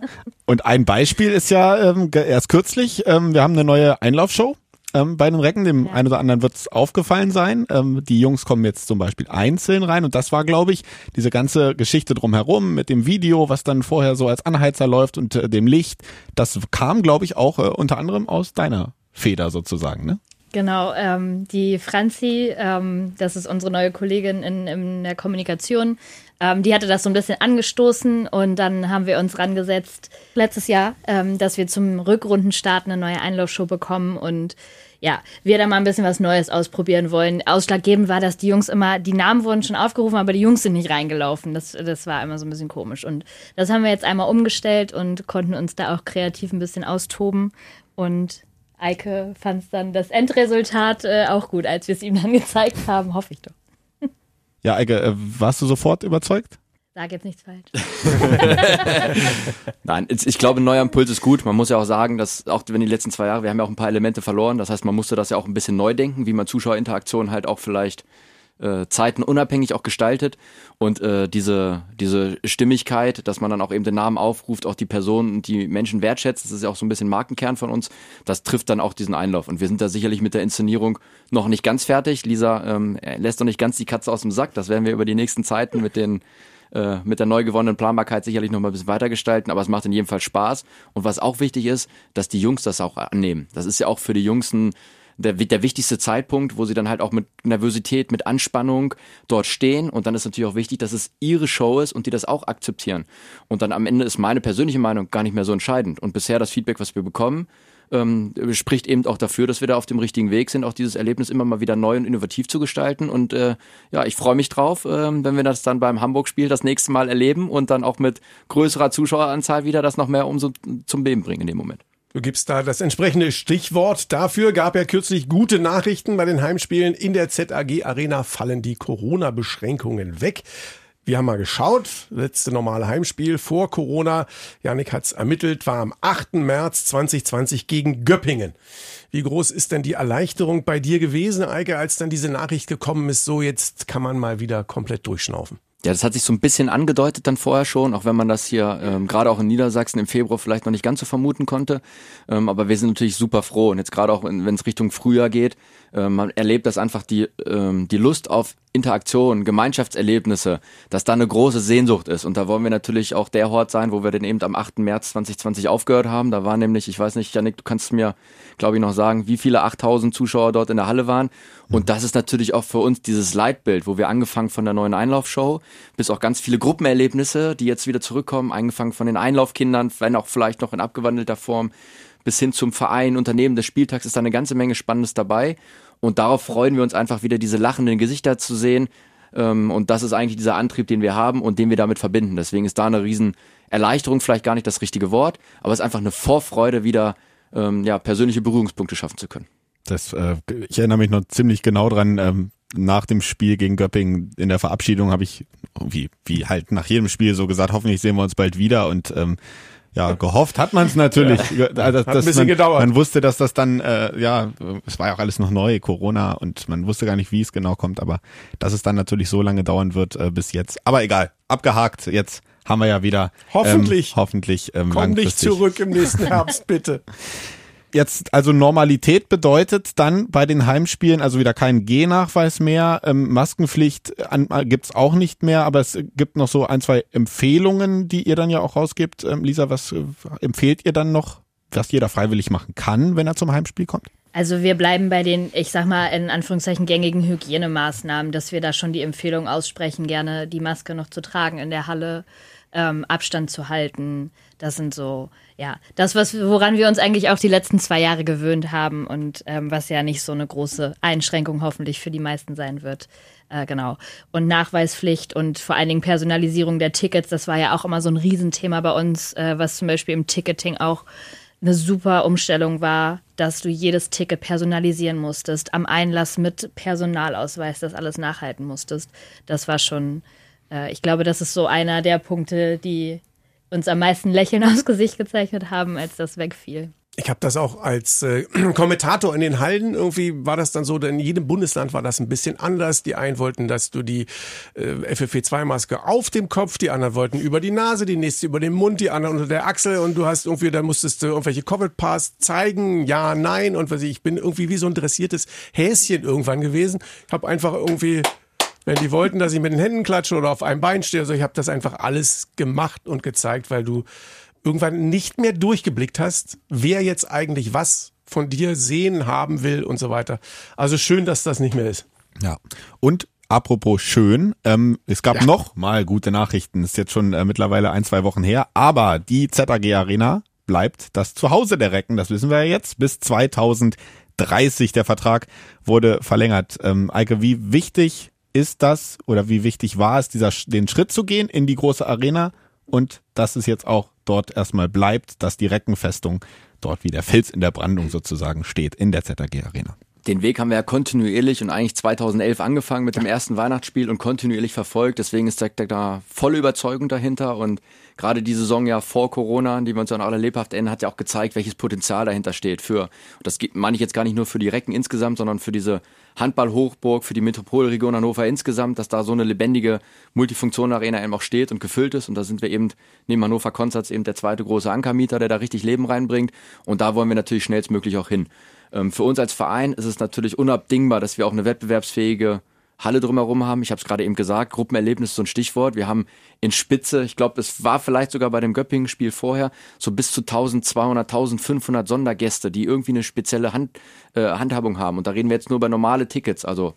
Und ein Beispiel ist ja ähm, erst kürzlich, ähm, wir haben eine neue Einlaufshow. ähm, bei den Recken. Dem ja. einen oder anderen wird es aufgefallen sein. Ähm, die Jungs kommen jetzt zum Beispiel einzeln rein und das war, glaube ich, diese ganze Geschichte drumherum mit dem Video, was dann vorher so als Anheizer läuft und äh, dem Licht. Das kam, glaube ich, auch äh, unter anderem aus deiner Feder sozusagen, ne? Genau, ähm, die Franzi, ähm, das ist unsere neue Kollegin in, in der Kommunikation, ähm, die hatte das so ein bisschen angestoßen und dann haben wir uns rangesetzt letztes Jahr, ähm, dass wir zum Rückrundenstart eine neue Einlaufshow bekommen und ja, wir da mal ein bisschen was Neues ausprobieren wollen. Ausschlaggebend war, dass die Jungs immer, die Namen wurden schon aufgerufen, aber die Jungs sind nicht reingelaufen. Das, das war immer so ein bisschen komisch. Und das haben wir jetzt einmal umgestellt und konnten uns da auch kreativ ein bisschen austoben. Und Eike fand dann das Endresultat äh, auch gut, als wir es ihm dann gezeigt haben, hoffe ich doch. Ja, Eike, äh, warst du sofort überzeugt? Sag jetzt nichts falsch. Nein, ich glaube, ein neuer Impuls ist gut. Man muss ja auch sagen, dass auch wenn die letzten zwei Jahre, wir haben ja auch ein paar Elemente verloren. Das heißt, man musste das ja auch ein bisschen neu denken, wie man Zuschauerinteraktion halt auch vielleicht äh, Zeiten unabhängig auch gestaltet und äh, diese diese Stimmigkeit, dass man dann auch eben den Namen aufruft, auch die Person und die Menschen wertschätzt, das ist ja auch so ein bisschen Markenkern von uns, das trifft dann auch diesen Einlauf und wir sind da sicherlich mit der Inszenierung noch nicht ganz fertig. Lisa ähm, lässt noch nicht ganz die Katze aus dem Sack, das werden wir über die nächsten Zeiten mit den äh, mit der neu gewonnenen Planbarkeit sicherlich noch mal ein bisschen weiter gestalten, aber es macht in jedem Fall Spaß. Und was auch wichtig ist, dass die Jungs das auch annehmen. Das ist ja auch für die Jungs ein der, der wichtigste Zeitpunkt, wo sie dann halt auch mit Nervosität, mit Anspannung dort stehen. Und dann ist natürlich auch wichtig, dass es ihre Show ist und die das auch akzeptieren. Und dann am Ende ist meine persönliche Meinung gar nicht mehr so entscheidend. Und bisher das Feedback, was wir bekommen, ähm, spricht eben auch dafür, dass wir da auf dem richtigen Weg sind, auch dieses Erlebnis immer mal wieder neu und innovativ zu gestalten. Und äh, ja, ich freue mich drauf, äh, wenn wir das dann beim Hamburg-Spiel das nächste Mal erleben und dann auch mit größerer Zuschaueranzahl wieder das noch mehr umso zum Beben bringen in dem Moment. Du gibst da das entsprechende Stichwort dafür. Gab ja kürzlich gute Nachrichten bei den Heimspielen. In der ZAG Arena fallen die Corona-Beschränkungen weg. Wir haben mal geschaut, letzte normale Heimspiel vor Corona. Janik hat's ermittelt, war am 8. März 2020 gegen Göppingen. Wie groß ist denn die Erleichterung bei dir gewesen, Eike, als dann diese Nachricht gekommen ist, so jetzt kann man mal wieder komplett durchschnaufen? Ja, das hat sich so ein bisschen angedeutet dann vorher schon, auch wenn man das hier ähm, gerade auch in Niedersachsen im Februar vielleicht noch nicht ganz so vermuten konnte. Ähm, aber wir sind natürlich super froh und jetzt gerade auch, wenn es Richtung Frühjahr geht, ähm, man erlebt das einfach die, ähm, die Lust auf Interaktion, Gemeinschaftserlebnisse, dass da eine große Sehnsucht ist. Und da wollen wir natürlich auch der Hort sein, wo wir den eben am 8. März 2020 aufgehört haben. Da waren nämlich, ich weiß nicht, Janik, du kannst mir, glaube ich, noch sagen, wie viele 8000 Zuschauer dort in der Halle waren. Und das ist natürlich auch für uns dieses Leitbild, wo wir angefangen von der neuen Einlaufshow bis auch ganz viele Gruppenerlebnisse, die jetzt wieder zurückkommen, angefangen von den Einlaufkindern, wenn auch vielleicht noch in abgewandelter Form, bis hin zum Verein, Unternehmen des Spieltags ist da eine ganze Menge Spannendes dabei. Und darauf freuen wir uns einfach wieder, diese lachenden Gesichter zu sehen. Ähm, und das ist eigentlich dieser Antrieb, den wir haben und den wir damit verbinden. Deswegen ist da eine riesen Erleichterung vielleicht gar nicht das richtige Wort, aber es ist einfach eine Vorfreude, wieder ähm, ja, persönliche Berührungspunkte schaffen zu können. Das, äh, ich erinnere mich noch ziemlich genau dran. Ähm, nach dem Spiel gegen Göppingen in der Verabschiedung habe ich wie wie halt nach jedem Spiel so gesagt, hoffentlich sehen wir uns bald wieder und ja, gehofft hat man es natürlich. Ja, also, hat ein bisschen man, gedauert. Man wusste, dass das dann, äh, ja, es war ja auch alles noch neu, Corona, und man wusste gar nicht, wie es genau kommt, aber dass es dann natürlich so lange dauern wird äh, bis jetzt. Aber egal, abgehakt. Jetzt haben wir ja wieder. Hoffentlich. Ähm, hoffentlich. Ähm, Komm nicht zurück im nächsten Herbst, bitte. Jetzt, also Normalität bedeutet dann bei den Heimspielen also wieder kein G-Nachweis mehr, ähm, Maskenpflicht an, äh, gibt's auch nicht mehr, aber es gibt noch so ein, zwei Empfehlungen, die ihr dann ja auch rausgibt. Ähm, Lisa, was äh, empfehlt ihr dann noch, was jeder freiwillig machen kann, wenn er zum Heimspiel kommt? Also wir bleiben bei den, ich sag mal, in Anführungszeichen gängigen Hygienemaßnahmen, dass wir da schon die Empfehlung aussprechen, gerne die Maske noch zu tragen in der Halle, ähm, Abstand zu halten. Das sind so, ja, das, was, woran wir uns eigentlich auch die letzten zwei Jahre gewöhnt haben und ähm, was ja nicht so eine große Einschränkung hoffentlich für die meisten sein wird. Äh, genau. Und Nachweispflicht und vor allen Dingen Personalisierung der Tickets, das war ja auch immer so ein Riesenthema bei uns, äh, was zum Beispiel im Ticketing auch eine super Umstellung war, dass du jedes Ticket personalisieren musstest, am Einlass mit Personalausweis das alles nachhalten musstest. Das war schon, äh, ich glaube, das ist so einer der Punkte, die uns am meisten Lächeln aufs Gesicht gezeichnet haben, als das wegfiel. Ich habe das auch als äh, Kommentator in den Hallen, irgendwie war das dann so, denn in jedem Bundesland war das ein bisschen anders. Die einen wollten, dass du die äh, FFP2-Maske auf dem Kopf, die anderen wollten über die Nase, die nächste über den Mund, die anderen unter der Achsel und du hast irgendwie, da musstest du irgendwelche Covid-Pass zeigen, ja, nein und was ich, ich bin irgendwie wie so ein dressiertes Häschen irgendwann gewesen. Ich habe einfach irgendwie wenn die wollten, dass ich mit den Händen klatsche oder auf einem Bein stehe, also ich habe das einfach alles gemacht und gezeigt, weil du irgendwann nicht mehr durchgeblickt hast, wer jetzt eigentlich was von dir sehen haben will und so weiter. Also schön, dass das nicht mehr ist. Ja. Und apropos schön, ähm, es gab ja. noch mal gute Nachrichten. Ist jetzt schon äh, mittlerweile ein, zwei Wochen her. Aber die ZAG Arena bleibt das Zuhause der Recken. Das wissen wir ja jetzt. Bis 2030 der Vertrag wurde verlängert. Ähm, Eike, wie wichtig ist das oder wie wichtig war es, dieser, den Schritt zu gehen in die große Arena und dass es jetzt auch dort erstmal bleibt, dass die Reckenfestung dort wie der Fels in der Brandung sozusagen steht in der ZAG Arena. Den Weg haben wir ja kontinuierlich und eigentlich 2011 angefangen mit dem ersten Weihnachtsspiel und kontinuierlich verfolgt. Deswegen ist da volle Überzeugung dahinter und gerade die Saison ja vor Corona, die wir uns noch alle lebhaft erinnern, hat ja auch gezeigt, welches Potenzial dahinter steht für, und das meine ich jetzt gar nicht nur für die Recken insgesamt, sondern für diese Handball-Hochburg, für die Metropolregion Hannover insgesamt, dass da so eine lebendige Multifunktion-Arena eben auch steht und gefüllt ist. Und da sind wir eben neben Hannover Konzerts eben der zweite große Ankermieter, der da richtig Leben reinbringt. Und da wollen wir natürlich schnellstmöglich auch hin. Ähm, für uns als Verein ist es natürlich unabdingbar, dass wir auch eine wettbewerbsfähige Halle drumherum haben. Ich habe es gerade eben gesagt, Gruppenerlebnis ist so ein Stichwort. Wir haben in Spitze, ich glaube, es war vielleicht sogar bei dem Göppingen-Spiel vorher, so bis zu 1200, 1500 Sondergäste, die irgendwie eine spezielle Hand, äh, Handhabung haben. Und da reden wir jetzt nur über normale Tickets, also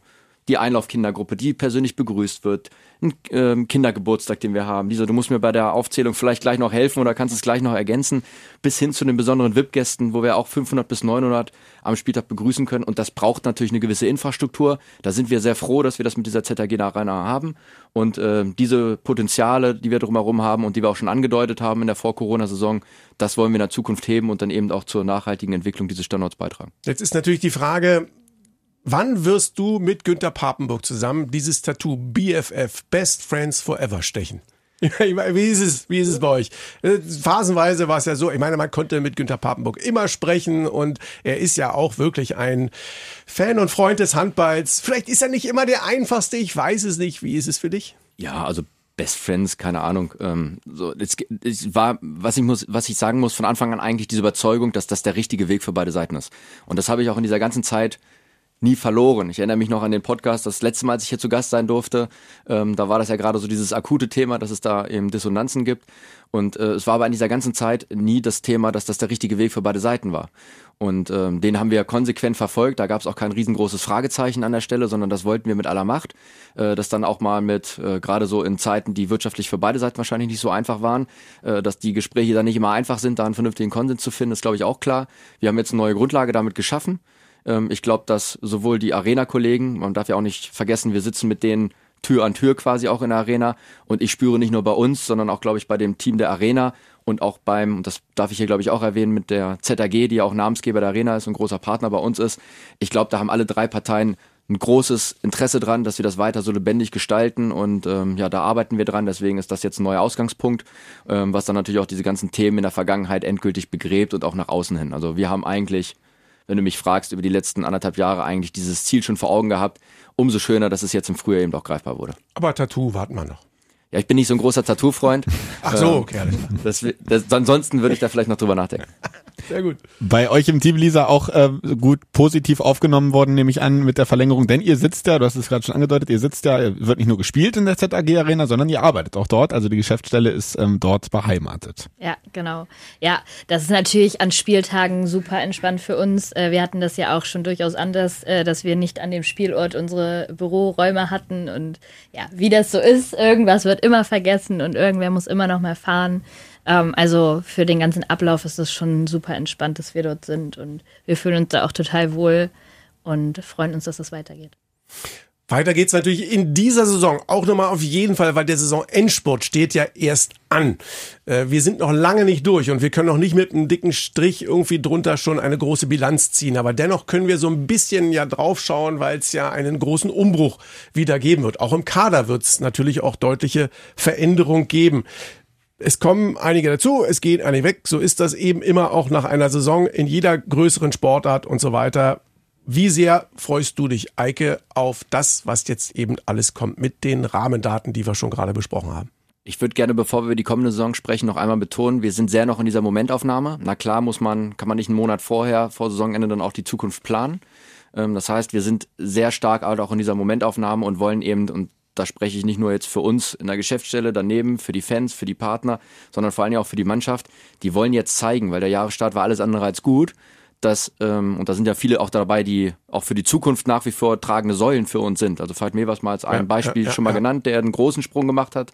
die Einlaufkindergruppe, die persönlich begrüßt wird, ein ähm, Kindergeburtstag, den wir haben. Lisa, du musst mir bei der Aufzählung vielleicht gleich noch helfen oder kannst es gleich noch ergänzen, bis hin zu den besonderen VIP-Gästen, wo wir auch 500 bis 900 am Spieltag begrüßen können. Und das braucht natürlich eine gewisse Infrastruktur. Da sind wir sehr froh, dass wir das mit dieser ZAG Arena haben. Und äh, diese Potenziale, die wir drumherum haben und die wir auch schon angedeutet haben in der Vor-Corona-Saison, das wollen wir in der Zukunft heben und dann eben auch zur nachhaltigen Entwicklung dieses Standorts beitragen. Jetzt ist natürlich die Frage, Wann wirst du mit Günter Papenburg zusammen dieses Tattoo BFF, Best Friends Forever, stechen? Wie ist es, wie ist es bei euch? Äh, phasenweise war es ja so, ich meine, man konnte mit Günter Papenburg immer sprechen und er ist ja auch wirklich ein Fan und Freund des Handballs. Vielleicht ist er nicht immer der einfachste, ich weiß es nicht. Wie ist es für dich? Ja, also Best Friends, keine Ahnung. Ähm, so, es, es war, was ich muss, was ich sagen muss, von Anfang an eigentlich diese Überzeugung, dass das der richtige Weg für beide Seiten ist. Und das habe ich auch in dieser ganzen Zeit nie verloren. Ich erinnere mich noch an den Podcast, das letzte Mal, als ich hier zu Gast sein durfte, ähm, da war das ja gerade so dieses akute Thema, dass es da eben Dissonanzen gibt. Und äh, es war aber in dieser ganzen Zeit nie das Thema, dass das der richtige Weg für beide Seiten war. Und ähm, den haben wir konsequent verfolgt. Da gab es auch kein riesengroßes Fragezeichen an der Stelle, sondern das wollten wir mit aller Macht. Äh, das dann auch mal mit, äh, gerade so in Zeiten, die wirtschaftlich für beide Seiten wahrscheinlich nicht so einfach waren, äh, dass die Gespräche dann nicht immer einfach sind, da einen vernünftigen Konsens zu finden, ist glaube ich auch klar. Wir haben jetzt eine neue Grundlage damit geschaffen. Ähm, ich glaube, dass sowohl die Arena-Kollegen, man darf ja auch nicht vergessen, wir sitzen mit denen Tür an Tür quasi auch in der Arena und ich spüre nicht nur bei uns, sondern auch, glaube ich, bei dem Team der Arena und auch beim, und das darf ich hier, glaube ich, auch erwähnen, mit der ZAG, die ja auch Namensgeber der Arena ist und großer Partner bei uns ist. Ich glaube, da haben alle drei Parteien ein großes Interesse dran, dass wir das weiter so lebendig gestalten und ähm, ja, da arbeiten wir dran. Deswegen ist das jetzt ein neuer Ausgangspunkt, ähm, was dann natürlich auch diese ganzen Themen in der Vergangenheit endgültig begräbt und auch nach außen hin. Also wir haben eigentlich wenn du mich fragst, über die letzten anderthalb Jahre eigentlich dieses Ziel schon vor Augen gehabt. Umso schöner, dass es jetzt im Frühjahr eben auch greifbar wurde. Aber Tattoo warten wir noch. Ja, ich bin nicht so ein großer Tattoo-Freund. Ach so, okay. Das, das, ansonsten würde ich da vielleicht noch drüber nachdenken. Sehr gut. Bei euch im Team, Lisa, auch äh, gut positiv aufgenommen worden, nehme ich an, mit der Verlängerung. Denn ihr sitzt ja, du hast es gerade schon angedeutet, ihr sitzt ja, wird nicht nur gespielt in der ZAG Arena, sondern ihr arbeitet auch dort. Also die Geschäftsstelle ist ähm, dort beheimatet. Ja, genau. Ja, das ist natürlich an Spieltagen super entspannt für uns. Äh, wir hatten das ja auch schon durchaus anders, äh, dass wir nicht an dem Spielort unsere Büroräume hatten. Und ja, wie das so ist, irgendwas wird immer vergessen und irgendwer muss immer noch mal fahren. Ähm, also für den ganzen Ablauf ist es schon super entspannt, dass wir dort sind und wir fühlen uns da auch total wohl und freuen uns, dass es weitergeht. Weiter geht's natürlich in dieser Saison auch nochmal auf jeden Fall, weil der Saison-Endsport steht ja erst an. Äh, wir sind noch lange nicht durch und wir können noch nicht mit einem dicken Strich irgendwie drunter schon eine große Bilanz ziehen. Aber dennoch können wir so ein bisschen ja draufschauen, weil es ja einen großen Umbruch wieder geben wird. Auch im Kader wird es natürlich auch deutliche Veränderung geben. Es kommen einige dazu, es gehen einige weg. So ist das eben immer auch nach einer Saison in jeder größeren Sportart und so weiter. Wie sehr freust du dich, Eike, auf das, was jetzt eben alles kommt mit den Rahmendaten, die wir schon gerade besprochen haben? Ich würde gerne, bevor wir über die kommende Saison sprechen, noch einmal betonen, wir sind sehr noch in dieser Momentaufnahme. Na klar muss man, kann man nicht einen Monat vorher, vor Saisonende dann auch die Zukunft planen. Ähm, das heißt, wir sind sehr stark auch in dieser Momentaufnahme und wollen eben, und da spreche ich nicht nur jetzt für uns in der Geschäftsstelle daneben, für die Fans, für die Partner, sondern vor allem auch für die Mannschaft, die wollen jetzt zeigen, weil der Jahresstart war alles andere als gut, dass, ähm, und da sind ja viele auch dabei, die auch für die Zukunft nach wie vor tragende Säulen für uns sind. Also Veit Mevers mal als ein Ja, Beispiel ja, ja, schon mal genannt, der einen großen Sprung gemacht hat,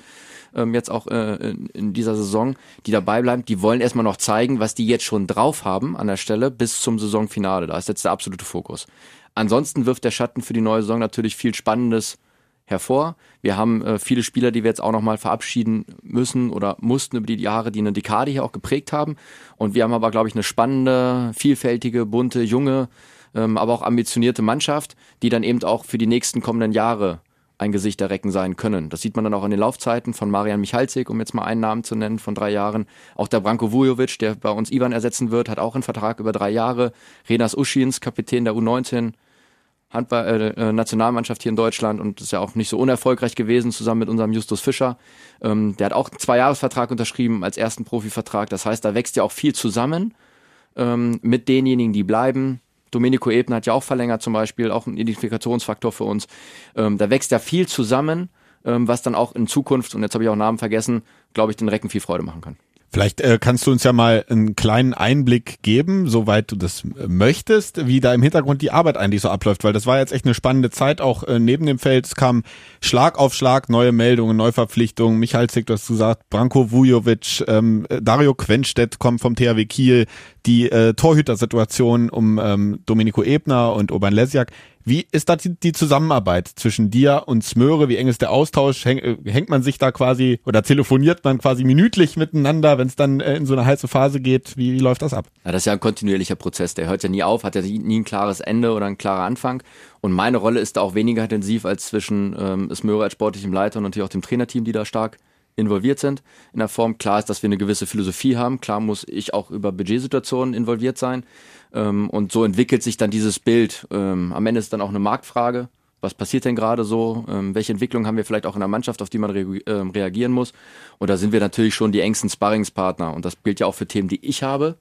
ähm, jetzt auch äh, in, in dieser Saison, die dabei bleiben, die wollen erstmal noch zeigen, was die jetzt schon drauf haben an der Stelle bis zum Saisonfinale. Da ist jetzt der absolute Fokus. Ansonsten wirft der Schatten für die neue Saison natürlich viel Spannendes hervor. Wir haben äh, viele Spieler, die wir jetzt auch nochmal verabschieden müssen oder mussten über die Jahre, die eine Dekade hier auch geprägt haben. Und wir haben aber, glaube ich, eine spannende, vielfältige, bunte, junge, ähm, aber auch ambitionierte Mannschaft, die dann eben auch für die nächsten kommenden Jahre ein Gesicht der Recken sein können. Das sieht man dann auch in den Laufzeiten von Marian Michalzik, um jetzt mal einen Namen zu nennen, von drei Jahren. Auch der Branko Vujovic, der bei uns Ivan ersetzen wird, hat auch einen Vertrag über drei Jahre. Renas Uschins, Kapitän der U19, Handball, äh, äh, Nationalmannschaft hier in Deutschland und ist ja auch nicht so unerfolgreich gewesen, zusammen mit unserem Justus Fischer. Ähm, der hat auch einen Zweijahresvertrag unterschrieben als ersten Profivertrag. Das heißt, da wächst ja auch viel zusammen ähm, mit denjenigen, die bleiben. Domenico Ebner hat ja auch verlängert zum Beispiel, auch ein Identifikationsfaktor für uns. Ähm, da wächst ja viel zusammen, ähm, was dann auch in Zukunft, und jetzt habe ich auch Namen vergessen, glaube ich, den Recken viel Freude machen kann. Vielleicht äh, kannst du uns ja mal einen kleinen Einblick geben, soweit du das äh, möchtest, wie da im Hintergrund die Arbeit eigentlich so abläuft, weil das war jetzt echt eine spannende Zeit, auch äh, neben dem Feld. Es kam Schlag auf Schlag, neue Meldungen, Neuverpflichtungen. Michael Zick, du hast gesagt, Branko Vujovic, ähm, Dario Quenstedt kommt vom THW Kiel, die äh, Torhütersituation um ähm, Domenico Ebner und Oban Lesjak. Wie ist da die, Zusammenarbeit zwischen dir und Smöre? Wie eng ist der Austausch? Äh, hängt man sich da quasi oder telefoniert man quasi minütlich miteinander, wenn es dann äh, in so eine heiße Phase geht? Wie, wie läuft das ab? Ja, das ist ja ein kontinuierlicher Prozess, der hört ja nie auf, hat ja nie ein klares Ende oder ein klarer Anfang. Und meine Rolle ist da auch weniger intensiv als zwischen ähm, Smöre als sportlichem Leiter und natürlich auch dem Trainerteam, die da stark involviert sind in der Form. Klar ist, dass wir eine gewisse Philosophie haben. Klar muss ich auch über Budgetsituationen involviert sein. Ähm, und so entwickelt sich dann dieses Bild. Ähm, am Ende ist dann auch eine Marktfrage. Was passiert denn gerade so? Ähm, welche Entwicklung haben wir vielleicht auch in der Mannschaft, auf die man re ähm, reagieren muss? Und da sind wir natürlich schon die engsten Sparringspartner. Und das gilt ja auch für Themen, die ich habe,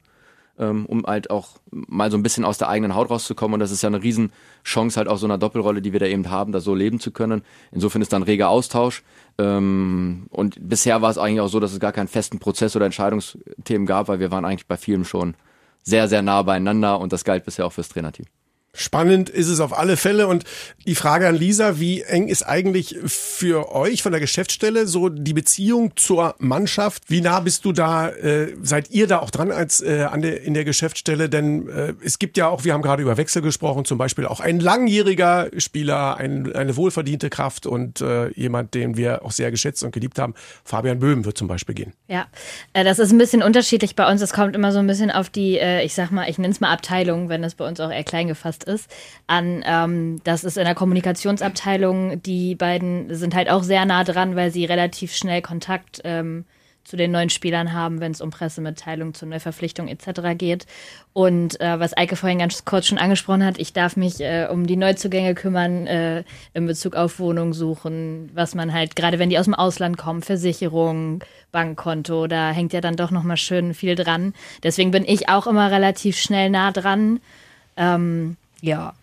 ähm, um halt auch mal so ein bisschen aus der eigenen Haut rauszukommen. Und das ist ja eine Riesenchance halt auch so einer Doppelrolle, die wir da eben haben, da so leben zu können. Insofern ist da ein reger Austausch. Ähm, und bisher war es eigentlich auch so, dass es gar keinen festen Prozess oder Entscheidungsthemen gab, weil wir waren eigentlich bei vielem schon sehr, sehr nah beieinander und das galt bisher auch fürs Trainerteam. Spannend ist es auf alle Fälle. Und die Frage an Lisa, wie eng ist eigentlich für euch von der Geschäftsstelle so die Beziehung zur Mannschaft? Wie nah bist du da, äh, seid ihr da auch dran als äh, an der, in der Geschäftsstelle? Denn äh, es gibt ja auch, wir haben gerade über Wechsel gesprochen, zum Beispiel auch ein langjähriger Spieler, ein, eine wohlverdiente Kraft und äh, jemand, den wir auch sehr geschätzt und geliebt haben. Fabian Böhm wird zum Beispiel gehen. Ja, äh, das ist ein bisschen unterschiedlich bei uns. Es kommt immer so ein bisschen auf die, äh, ich sag mal, ich nenne es mal Abteilung, wenn das bei uns auch eher klein gefasst ist, an. Ähm, das ist in der Kommunikationsabteilung. Die beiden sind halt auch sehr nah dran, weil sie relativ schnell Kontakt ähm, zu den neuen Spielern haben, wenn es um Pressemitteilungen zur Neuverpflichtung etc. geht. Und äh, was Eike vorhin ganz kurz schon angesprochen hat, ich darf mich äh, um die Neuzugänge kümmern äh, in Bezug auf Wohnung suchen, was man halt, gerade wenn die aus dem Ausland kommen, Versicherung, Bankkonto, da hängt ja dann doch nochmal schön viel dran. Deswegen bin ich auch immer relativ schnell nah dran. Ähm, ja,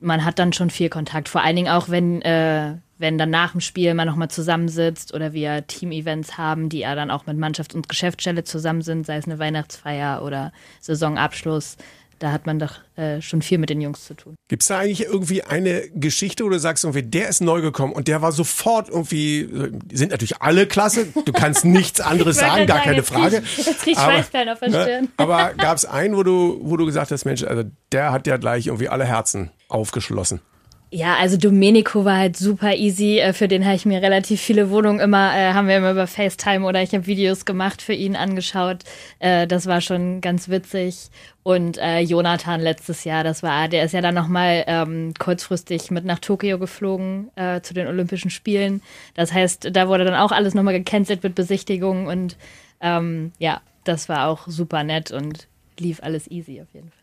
man hat dann schon viel Kontakt. Vor allen Dingen auch, wenn, äh, wenn dann nach dem Spiel man nochmal zusammensitzt oder wir Team-Events haben, die ja dann auch mit Mannschaft und Geschäftsstelle zusammen sind, sei es eine Weihnachtsfeier oder Saisonabschluss. Da hat man doch äh, schon viel mit den Jungs zu tun. Gibt es da eigentlich irgendwie eine Geschichte, wo du sagst, irgendwie, der ist neu gekommen und der war sofort irgendwie, die sind natürlich alle klasse, du kannst nichts anderes sagen, gar sagen, keine jetzt krieg ich- Frage. jetzt krieg ich Schweißperlen auf der ne, Stirn. Aber gab es einen, wo du, wo du gesagt hast, Mensch, also der hat ja gleich irgendwie alle Herzen aufgeschlossen. Ja, also Domenico war halt super easy. Äh, Für den habe ich mir relativ viele Wohnungen immer, äh, haben wir immer über FaceTime oder ich habe Videos gemacht für ihn angeschaut. Äh, das war schon ganz witzig. Und äh, Jonathan letztes Jahr, das war, der ist ja dann nochmal ähm, kurzfristig mit nach Tokio geflogen äh, zu den Olympischen Spielen. Das heißt, da wurde dann auch alles nochmal gecancelt mit Besichtigungen und ähm, ja, das war auch super nett und lief alles easy auf jeden Fall.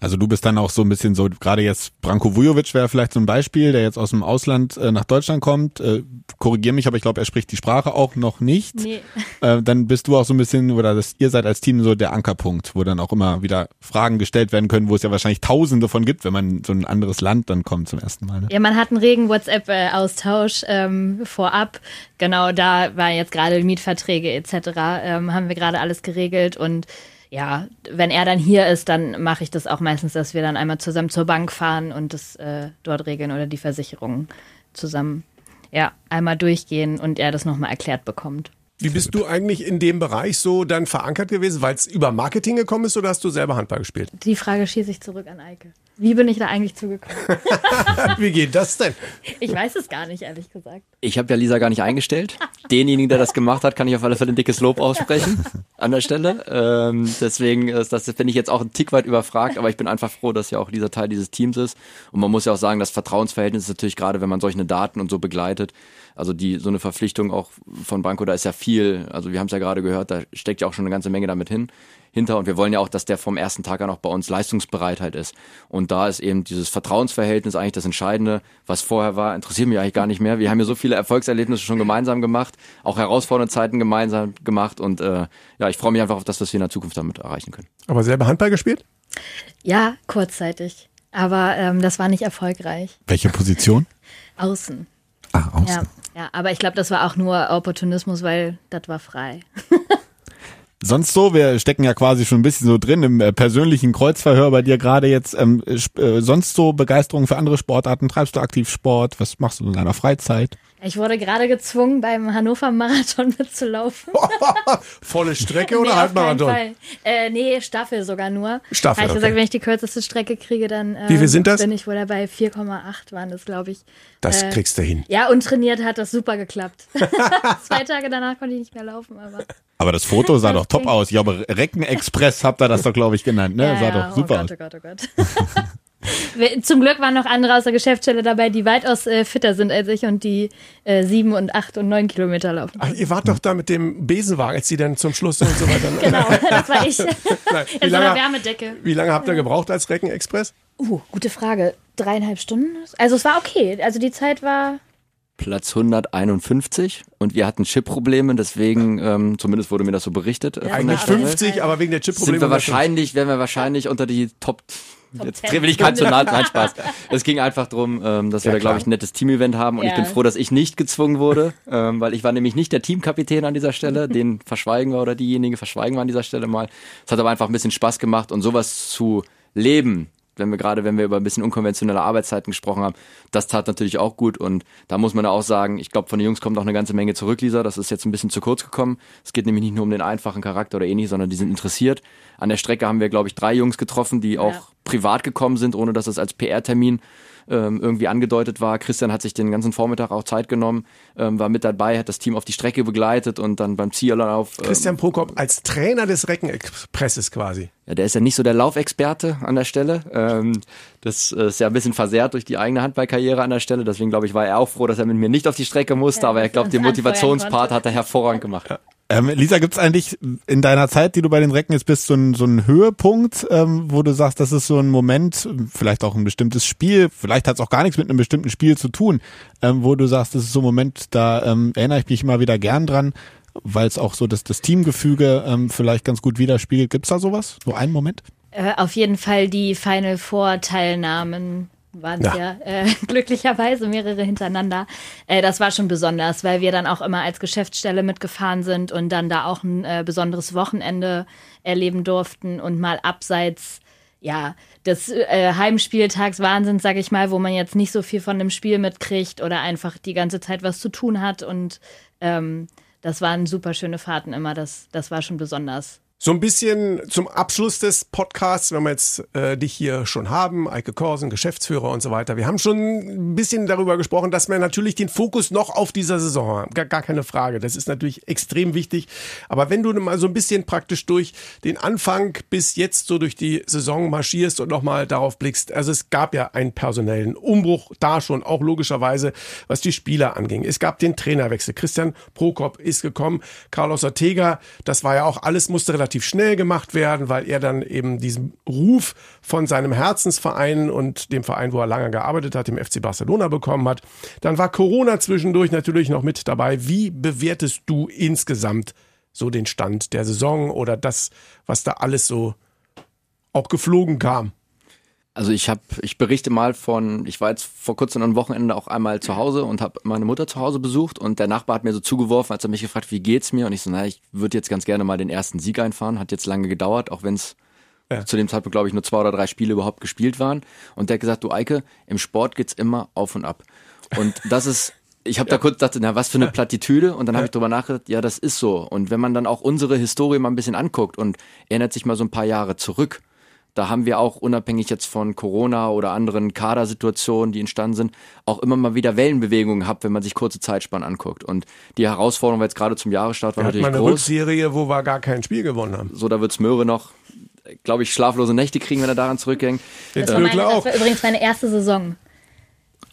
Also du bist dann auch so ein bisschen so, gerade jetzt Branko Vujovic wäre vielleicht so ein Beispiel, der jetzt aus dem Ausland äh, nach Deutschland kommt. Äh, Korrigier mich, aber ich glaube, er spricht die Sprache auch noch nicht. Nee. Äh, dann bist du auch so ein bisschen, oder das, ihr seid als Team so der Ankerpunkt, wo dann auch immer wieder Fragen gestellt werden können, wo es ja wahrscheinlich tausende von gibt, wenn man so ein anderes Land dann kommt zum ersten Mal. Ne? Ja, man hat einen regen WhatsApp-Austausch ähm, vorab. Genau, da war jetzt gerade Mietverträge etc. Ähm, haben wir gerade alles geregelt und ja, wenn er dann hier ist, dann mache ich das auch meistens, dass wir dann einmal zusammen zur Bank fahren und das äh, dort regeln oder die Versicherungen zusammen ja einmal durchgehen und er das nochmal erklärt bekommt. Wie bist du eigentlich in dem Bereich so dann verankert gewesen, weil es über Marketing gekommen ist oder hast du selber Handball gespielt? Die Frage schieße ich zurück an Eike. Wie bin ich da eigentlich zugekommen? Wie geht das denn? Ich weiß es gar nicht, ehrlich gesagt. Ich habe ja Lisa gar nicht eingestellt. Denjenigen, der das gemacht hat, kann ich auf alle Fälle ein dickes Lob aussprechen an der Stelle. Ähm, deswegen ist das bin ich jetzt auch ein Tick weit überfragt, aber ich bin einfach froh, dass ja auch dieser Teil dieses Teams ist. Und man muss ja auch sagen, das Vertrauensverhältnis ist natürlich gerade, wenn man solche Daten und so begleitet. Also die so eine Verpflichtung auch von Banco, da ist ja viel. Also wir haben es ja gerade gehört, da steckt ja auch schon eine ganze Menge damit hin hinter und wir wollen ja auch, dass der vom ersten Tag an auch bei uns Leistungsbereit halt ist. Und da ist eben dieses Vertrauensverhältnis eigentlich das Entscheidende. Was vorher war, interessiert mich eigentlich gar nicht mehr. Wir haben ja so viele Erfolgserlebnisse schon gemeinsam gemacht, auch herausfordernde Zeiten gemeinsam gemacht und äh, ja, ich freue mich einfach auf das, was wir in der Zukunft damit erreichen können. Aber selber Handball gespielt? Ja, kurzzeitig. Aber ähm, das war nicht erfolgreich. Welche Position? Außen. Ah, außen. Ja, ja, aber ich glaube, das war auch nur Opportunismus, weil das war frei. Sonst so, wir stecken ja quasi schon ein bisschen so drin im äh, persönlichen Kreuzverhör bei dir gerade jetzt. Ähm, äh, sonst so Begeisterung für andere Sportarten? Treibst du aktiv Sport? Was machst du in deiner Freizeit? Ich wurde gerade gezwungen, beim Hannover Marathon mitzulaufen. Volle Strecke Nee, oder auf Halbmarathon? Äh, nee, Staffel sogar nur. Staffel, Habe ich okay. gesagt, wenn ich die kürzeste Strecke kriege, dann äh, Wie viel sind das? bin ich wohl dabei. 4,8 waren das, glaube ich. Das Äh, kriegst du hin. Ja, und trainiert hat das super geklappt. Zwei Tage danach konnte ich nicht mehr laufen, aber. Aber das Foto sah Das doch top ging. aus. Ich glaube, Reckenexpress habt ihr das doch, glaube ich, genannt. Ne? Ja, sah ja, doch super oh Gott, oh Gott, oh Gott. Zum Glück waren noch andere aus der Geschäftsstelle dabei, die weitaus äh, fitter sind als ich und die äh, sieben und acht und neun Kilometer laufen. Ach, ihr wart doch da mit dem Besenwagen, als die dann zum Schluss und so weiter. Genau, das war ich. Nein, wie, In so einer lange, Wärmedecke. wie lange habt ihr gebraucht als Reckenexpress? Uh, gute Frage. Dreieinhalb Stunden? Also es war okay. Also die Zeit war. Platz 151 und wir hatten Chip-Probleme, deswegen, ähm, zumindest wurde mir das so berichtet. äh, Ja, von Eigentlich der aber- Stelle. 50, aber wegen der Chip-Probleme. sind wir wahrscheinlich, werden wir wahrscheinlich unter die Top. Jetzt 10 will ich kein zu nahe, nein, Spaß. Es ging einfach drum, ähm, dass wir Ja, da, glaube ich, ein nettes Team-Event haben und ich Ja. bin froh, dass ich nicht gezwungen wurde, ähm, weil ich war nämlich nicht der Teamkapitän an dieser Stelle, den verschweigen wir oder diejenige verschweigen wir an dieser Stelle mal. Es hat aber einfach ein bisschen Spaß gemacht und sowas zu leben, wenn wir gerade, wenn wir über ein bisschen unkonventionelle Arbeitszeiten gesprochen haben, das tat natürlich auch gut und da muss man auch sagen, ich glaube, von den Jungs kommt auch eine ganze Menge zurück, Lisa, das ist jetzt ein bisschen zu kurz gekommen. Es geht nämlich nicht nur um den einfachen Charakter oder ähnlich, sondern die sind interessiert. An der Strecke haben wir, glaube ich, drei Jungs getroffen, die auch Ja. privat gekommen sind, ohne dass es als PR-Termin ähm, irgendwie angedeutet war. Christian hat sich den ganzen Vormittag auch Zeit genommen, ähm, war mit dabei, hat das Team auf die Strecke begleitet und dann beim Ziellauf. Ähm, Christian Prokop als Trainer des Reckenexpresses quasi. ja, der ist ja nicht so der Laufexperte an der Stelle. Ähm, das äh, ist ja ein bisschen versehrt durch die eigene Handballkarriere an der Stelle. Deswegen glaube ich, war er auch froh, dass er mit mir nicht auf die Strecke musste. Ja, aber ich glaube, er den Motivationspart hat er hervorragend gemacht. Ähm, Lisa, gibt's eigentlich in deiner Zeit, die du bei den Recken jetzt bist, so einen so einen Höhepunkt, ähm, wo du sagst, das ist so ein Moment, vielleicht auch ein bestimmtes Spiel, vielleicht hat's auch gar nichts mit einem bestimmten Spiel zu tun, ähm, wo du sagst, das ist so ein Moment, da ähm, erinnere ich mich immer wieder gern dran, weil es auch so das, das Teamgefüge ähm, vielleicht ganz gut widerspiegelt. Gibt's da sowas? So einen Moment? Äh, auf jeden Fall die Final Four Teilnahmen waren Ja. ja, äh, glücklicherweise mehrere hintereinander. Äh, das war schon besonders, weil wir dann auch immer als Geschäftsstelle mitgefahren sind und dann da auch ein äh, besonderes Wochenende erleben durften und mal abseits ja, des äh, Heimspieltags Wahnsinn, sag ich mal, wo man jetzt nicht so viel von dem Spiel mitkriegt oder einfach die ganze Zeit was zu tun hat und ähm, das waren super schöne Fahrten immer, das, das war schon besonders. So ein bisschen zum Abschluss des Podcasts, wenn wir jetzt äh, dich hier schon haben, Eike Korsen, Geschäftsführer und so weiter. Wir haben schon ein bisschen darüber gesprochen, dass wir natürlich den Fokus noch auf dieser Saison haben. Gar, gar keine Frage. Das ist natürlich extrem wichtig. Aber wenn du mal so ein bisschen praktisch durch den Anfang bis jetzt so durch die Saison marschierst und nochmal darauf blickst, also es gab ja einen personellen Umbruch da schon, auch logischerweise, was die Spieler anging. Es gab den Trainerwechsel. Christian Prokop ist gekommen. Carlos Ortega, das war ja auch alles, musste relativ relativ schnell gemacht werden, weil er dann eben diesen Ruf von seinem Herzensverein und dem Verein, wo er lange gearbeitet hat, dem FC Barcelona bekommen hat. Dann war Corona zwischendurch natürlich noch mit dabei. Wie bewertest du insgesamt so den Stand der Saison oder das, was da alles so auch geflogen kam? Also ich habe, ich berichte mal von, ich war jetzt vor kurzem am Wochenende auch einmal zu Hause und habe meine Mutter zu Hause besucht und der Nachbar hat mir so zugeworfen, als er mich gefragt, wie geht's mir? Und ich so, naja, ich würde jetzt ganz gerne mal den ersten Sieg einfahren. Hat jetzt lange gedauert, auch wenn es ja. zu dem Zeitpunkt, glaube ich, nur zwei oder drei Spiele überhaupt gespielt waren. Und der hat gesagt, du Eike, im Sport geht's immer auf und ab. Und das ist ich habe ja. da kurz gedacht, na was für eine Plattitüde und dann habe ich drüber nachgedacht, ja, das ist so. Und wenn man dann auch unsere Historie mal ein bisschen anguckt und erinnert sich mal so ein paar Jahre zurück, da haben wir auch unabhängig jetzt von Corona oder anderen Kadersituationen, die entstanden sind, auch immer mal wieder Wellenbewegungen gehabt, wenn man sich kurze Zeitspannen anguckt. Und die Herausforderung jetzt gerade zum Jahresstart war wir natürlich eine groß. Rückserie, wo wir gar kein Spiel gewonnen haben. So, da wird's Möhre noch, glaube ich, schlaflose Nächte kriegen, wenn er daran zurückgängt. Das, war, meine, das war übrigens meine erste Saison.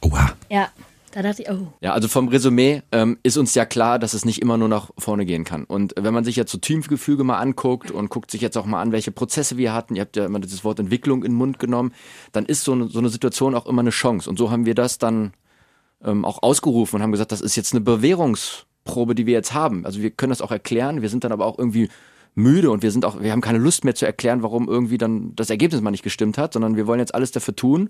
Oha. Ja. Da dachte ich, oh. Ja, also vom Resümee ähm, ist uns ja klar, dass es nicht immer nur nach vorne gehen kann. Und wenn man sich jetzt so Teamgefüge mal anguckt und guckt sich jetzt auch mal an, welche Prozesse wir hatten, ihr habt ja immer dieses Wort Entwicklung in den Mund genommen, dann ist so eine, so eine Situation auch immer eine Chance. Und so haben wir das dann ähm, auch ausgerufen und haben gesagt, das ist jetzt eine Bewährungsprobe, die wir jetzt haben. Also wir können das auch erklären, wir sind dann aber auch irgendwie müde und wir sind auch, wir haben keine Lust mehr zu erklären, warum irgendwie dann das Ergebnis mal nicht gestimmt hat, sondern wir wollen jetzt alles dafür tun,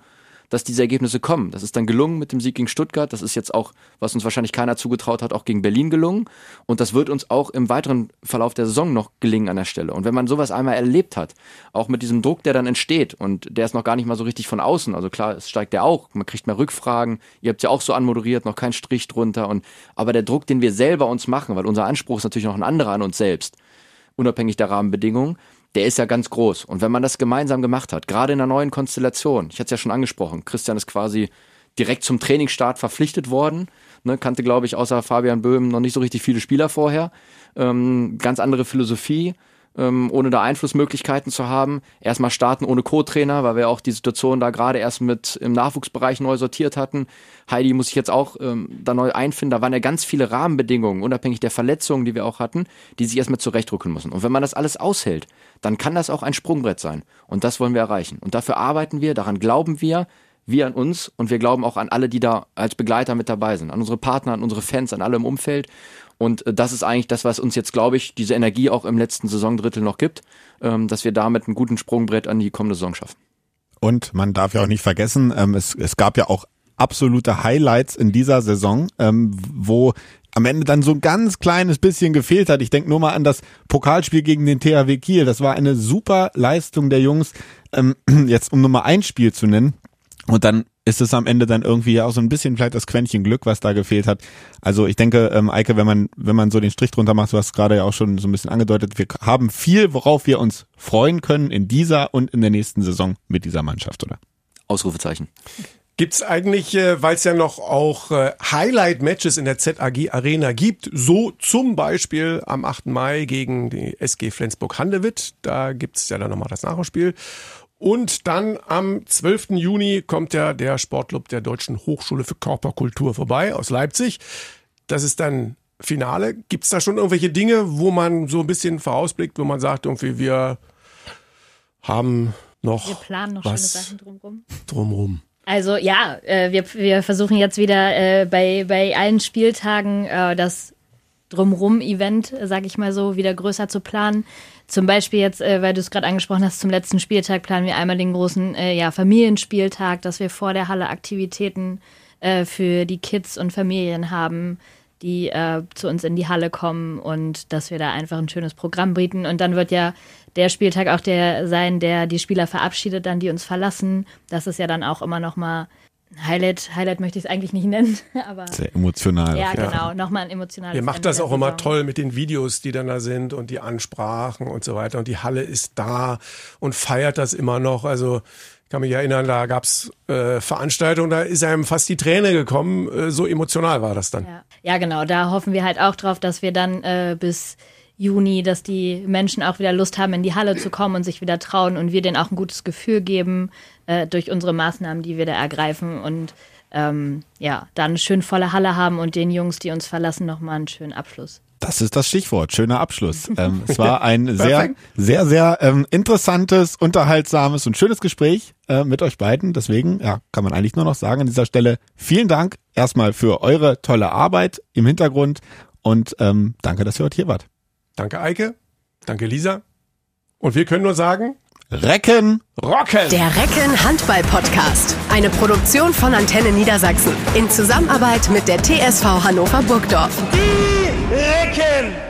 dass diese Ergebnisse kommen. Das ist dann gelungen mit dem Sieg gegen Stuttgart. Das ist jetzt auch, was uns wahrscheinlich keiner zugetraut hat, auch gegen Berlin gelungen. Und das wird uns auch im weiteren Verlauf der Saison noch gelingen an der Stelle. Und wenn man sowas einmal erlebt hat, auch mit diesem Druck, der dann entsteht und der ist noch gar nicht mal so richtig von außen. Also klar, es steigt der auch. Man kriegt mehr Rückfragen. Ihr habt ja auch so anmoderiert, noch kein Strich drunter. Und, aber der Druck, den wir selber uns machen, weil unser Anspruch ist natürlich noch ein anderer an uns selbst, unabhängig der Rahmenbedingungen, der ist ja ganz groß. Und wenn man das gemeinsam gemacht hat, gerade in einer neuen Konstellation, ich hatte es ja schon angesprochen, Christian ist quasi direkt zum Trainingsstart verpflichtet worden, ne, kannte, glaube ich, außer Fabian Böhm noch nicht so richtig viele Spieler vorher. Ähm, ganz andere Philosophie, ähm, ohne da Einflussmöglichkeiten zu haben. Erstmal starten ohne Co-Trainer, weil wir auch die Situation da gerade erst mit im Nachwuchsbereich neu sortiert hatten. Heidi muss sich jetzt auch ähm, da neu einfinden. Da waren ja ganz viele Rahmenbedingungen, unabhängig der Verletzungen, die wir auch hatten, die sich erstmal zurechtdrücken müssen. Und wenn man das alles aushält, dann kann das auch ein Sprungbrett sein. Und das wollen wir erreichen. Und dafür arbeiten wir, daran glauben wir, wir an uns und wir glauben auch an alle, die da als Begleiter mit dabei sind, an unsere Partner, an unsere Fans, an alle im Umfeld. Und äh, das ist eigentlich das, was uns jetzt, glaube ich, diese Energie auch im letzten Saisondrittel noch gibt, ähm, dass wir damit einen guten Sprungbrett an die kommende Saison schaffen. Und man darf ja auch nicht vergessen, ähm, es, es gab ja auch absolute Highlights in dieser Saison, ähm, wo am Ende dann so ein ganz kleines bisschen gefehlt hat. Ich denke nur mal an das Pokalspiel gegen den THW Kiel. Das war eine super Leistung der Jungs, ähm, jetzt um Nummer ein Spiel zu nennen. Und dann ist es am Ende dann irgendwie ja auch so ein bisschen vielleicht das Quäntchen Glück, was da gefehlt hat. Also ich denke, ähm, Eike, wenn man, wenn man so den Strich drunter macht, du hast gerade ja auch schon so ein bisschen angedeutet, wir haben viel, worauf wir uns freuen können in dieser und in der nächsten Saison mit dieser Mannschaft, oder? Ausrufezeichen. Gibt's eigentlich, äh, weil es ja noch auch äh, Highlight-Matches in der ZAG Arena gibt, so zum Beispiel am 8. Mai gegen die SG Flensburg-Handewitt, da gibt's ja dann nochmal das Nachholspiel. Und dann am 12. Juni kommt ja der Sportclub der Deutschen Hochschule für Körperkultur vorbei aus Leipzig. Das ist dann Finale. Gibt es da schon irgendwelche Dinge, wo man so ein bisschen vorausblickt, wo man sagt, irgendwie wir haben noch. Wir planen noch was schöne Sachen drumrum. Drumrum. Also ja, äh, wir, wir versuchen jetzt wieder äh, bei, bei allen Spieltagen äh, das Drumrum-Event, sag ich mal so, wieder größer zu planen. Zum Beispiel jetzt, äh, weil du es gerade angesprochen hast, zum letzten Spieltag planen wir einmal den großen äh, ja, Familienspieltag, dass wir vor der Halle Aktivitäten äh, für die Kids und Familien haben, die äh, zu uns in die Halle kommen und dass wir da einfach ein schönes Programm bieten. Und dann wird ja der Spieltag auch der sein, der die Spieler verabschiedet, dann die uns verlassen. Das ist ja dann auch immer noch mal Highlight, Highlight möchte ich es eigentlich nicht nennen, aber Sehr emotional. ja, genau, nochmal ein emotionales. Ihr macht Ende das auch immer Saison. toll mit den Videos, die dann da sind und die Ansprachen und so weiter. Und die Halle ist da und feiert das immer noch. Also ich kann mich erinnern, da gab's äh, Veranstaltungen, da ist einem fast die Träne gekommen. Äh, so emotional war das dann. Ja. ja, genau, da hoffen wir halt auch drauf, dass wir dann äh, bis Juni, dass die Menschen auch wieder Lust haben, in die Halle zu kommen und sich wieder trauen und wir denen auch ein gutes Gefühl geben äh, durch unsere Maßnahmen, die wir da ergreifen und ähm, ja, dann eine schön volle Halle haben und den Jungs, die uns verlassen, nochmal einen schönen Abschluss. Das ist das Stichwort. Schöner Abschluss. ähm, es war ein sehr, sehr, sehr ähm, interessantes, unterhaltsames und schönes Gespräch äh, mit euch beiden. Deswegen ja, kann man eigentlich nur noch sagen an dieser Stelle vielen Dank erstmal für eure tolle Arbeit im Hintergrund und ähm, danke, dass ihr heute hier wart. Danke Eike, danke Lisa. Und wir können nur sagen, Recken rocken! Der Recken Handball Podcast. Eine Produktion von Antenne Niedersachsen. In Zusammenarbeit mit der TSV Hannover Burgdorf. Die Recken!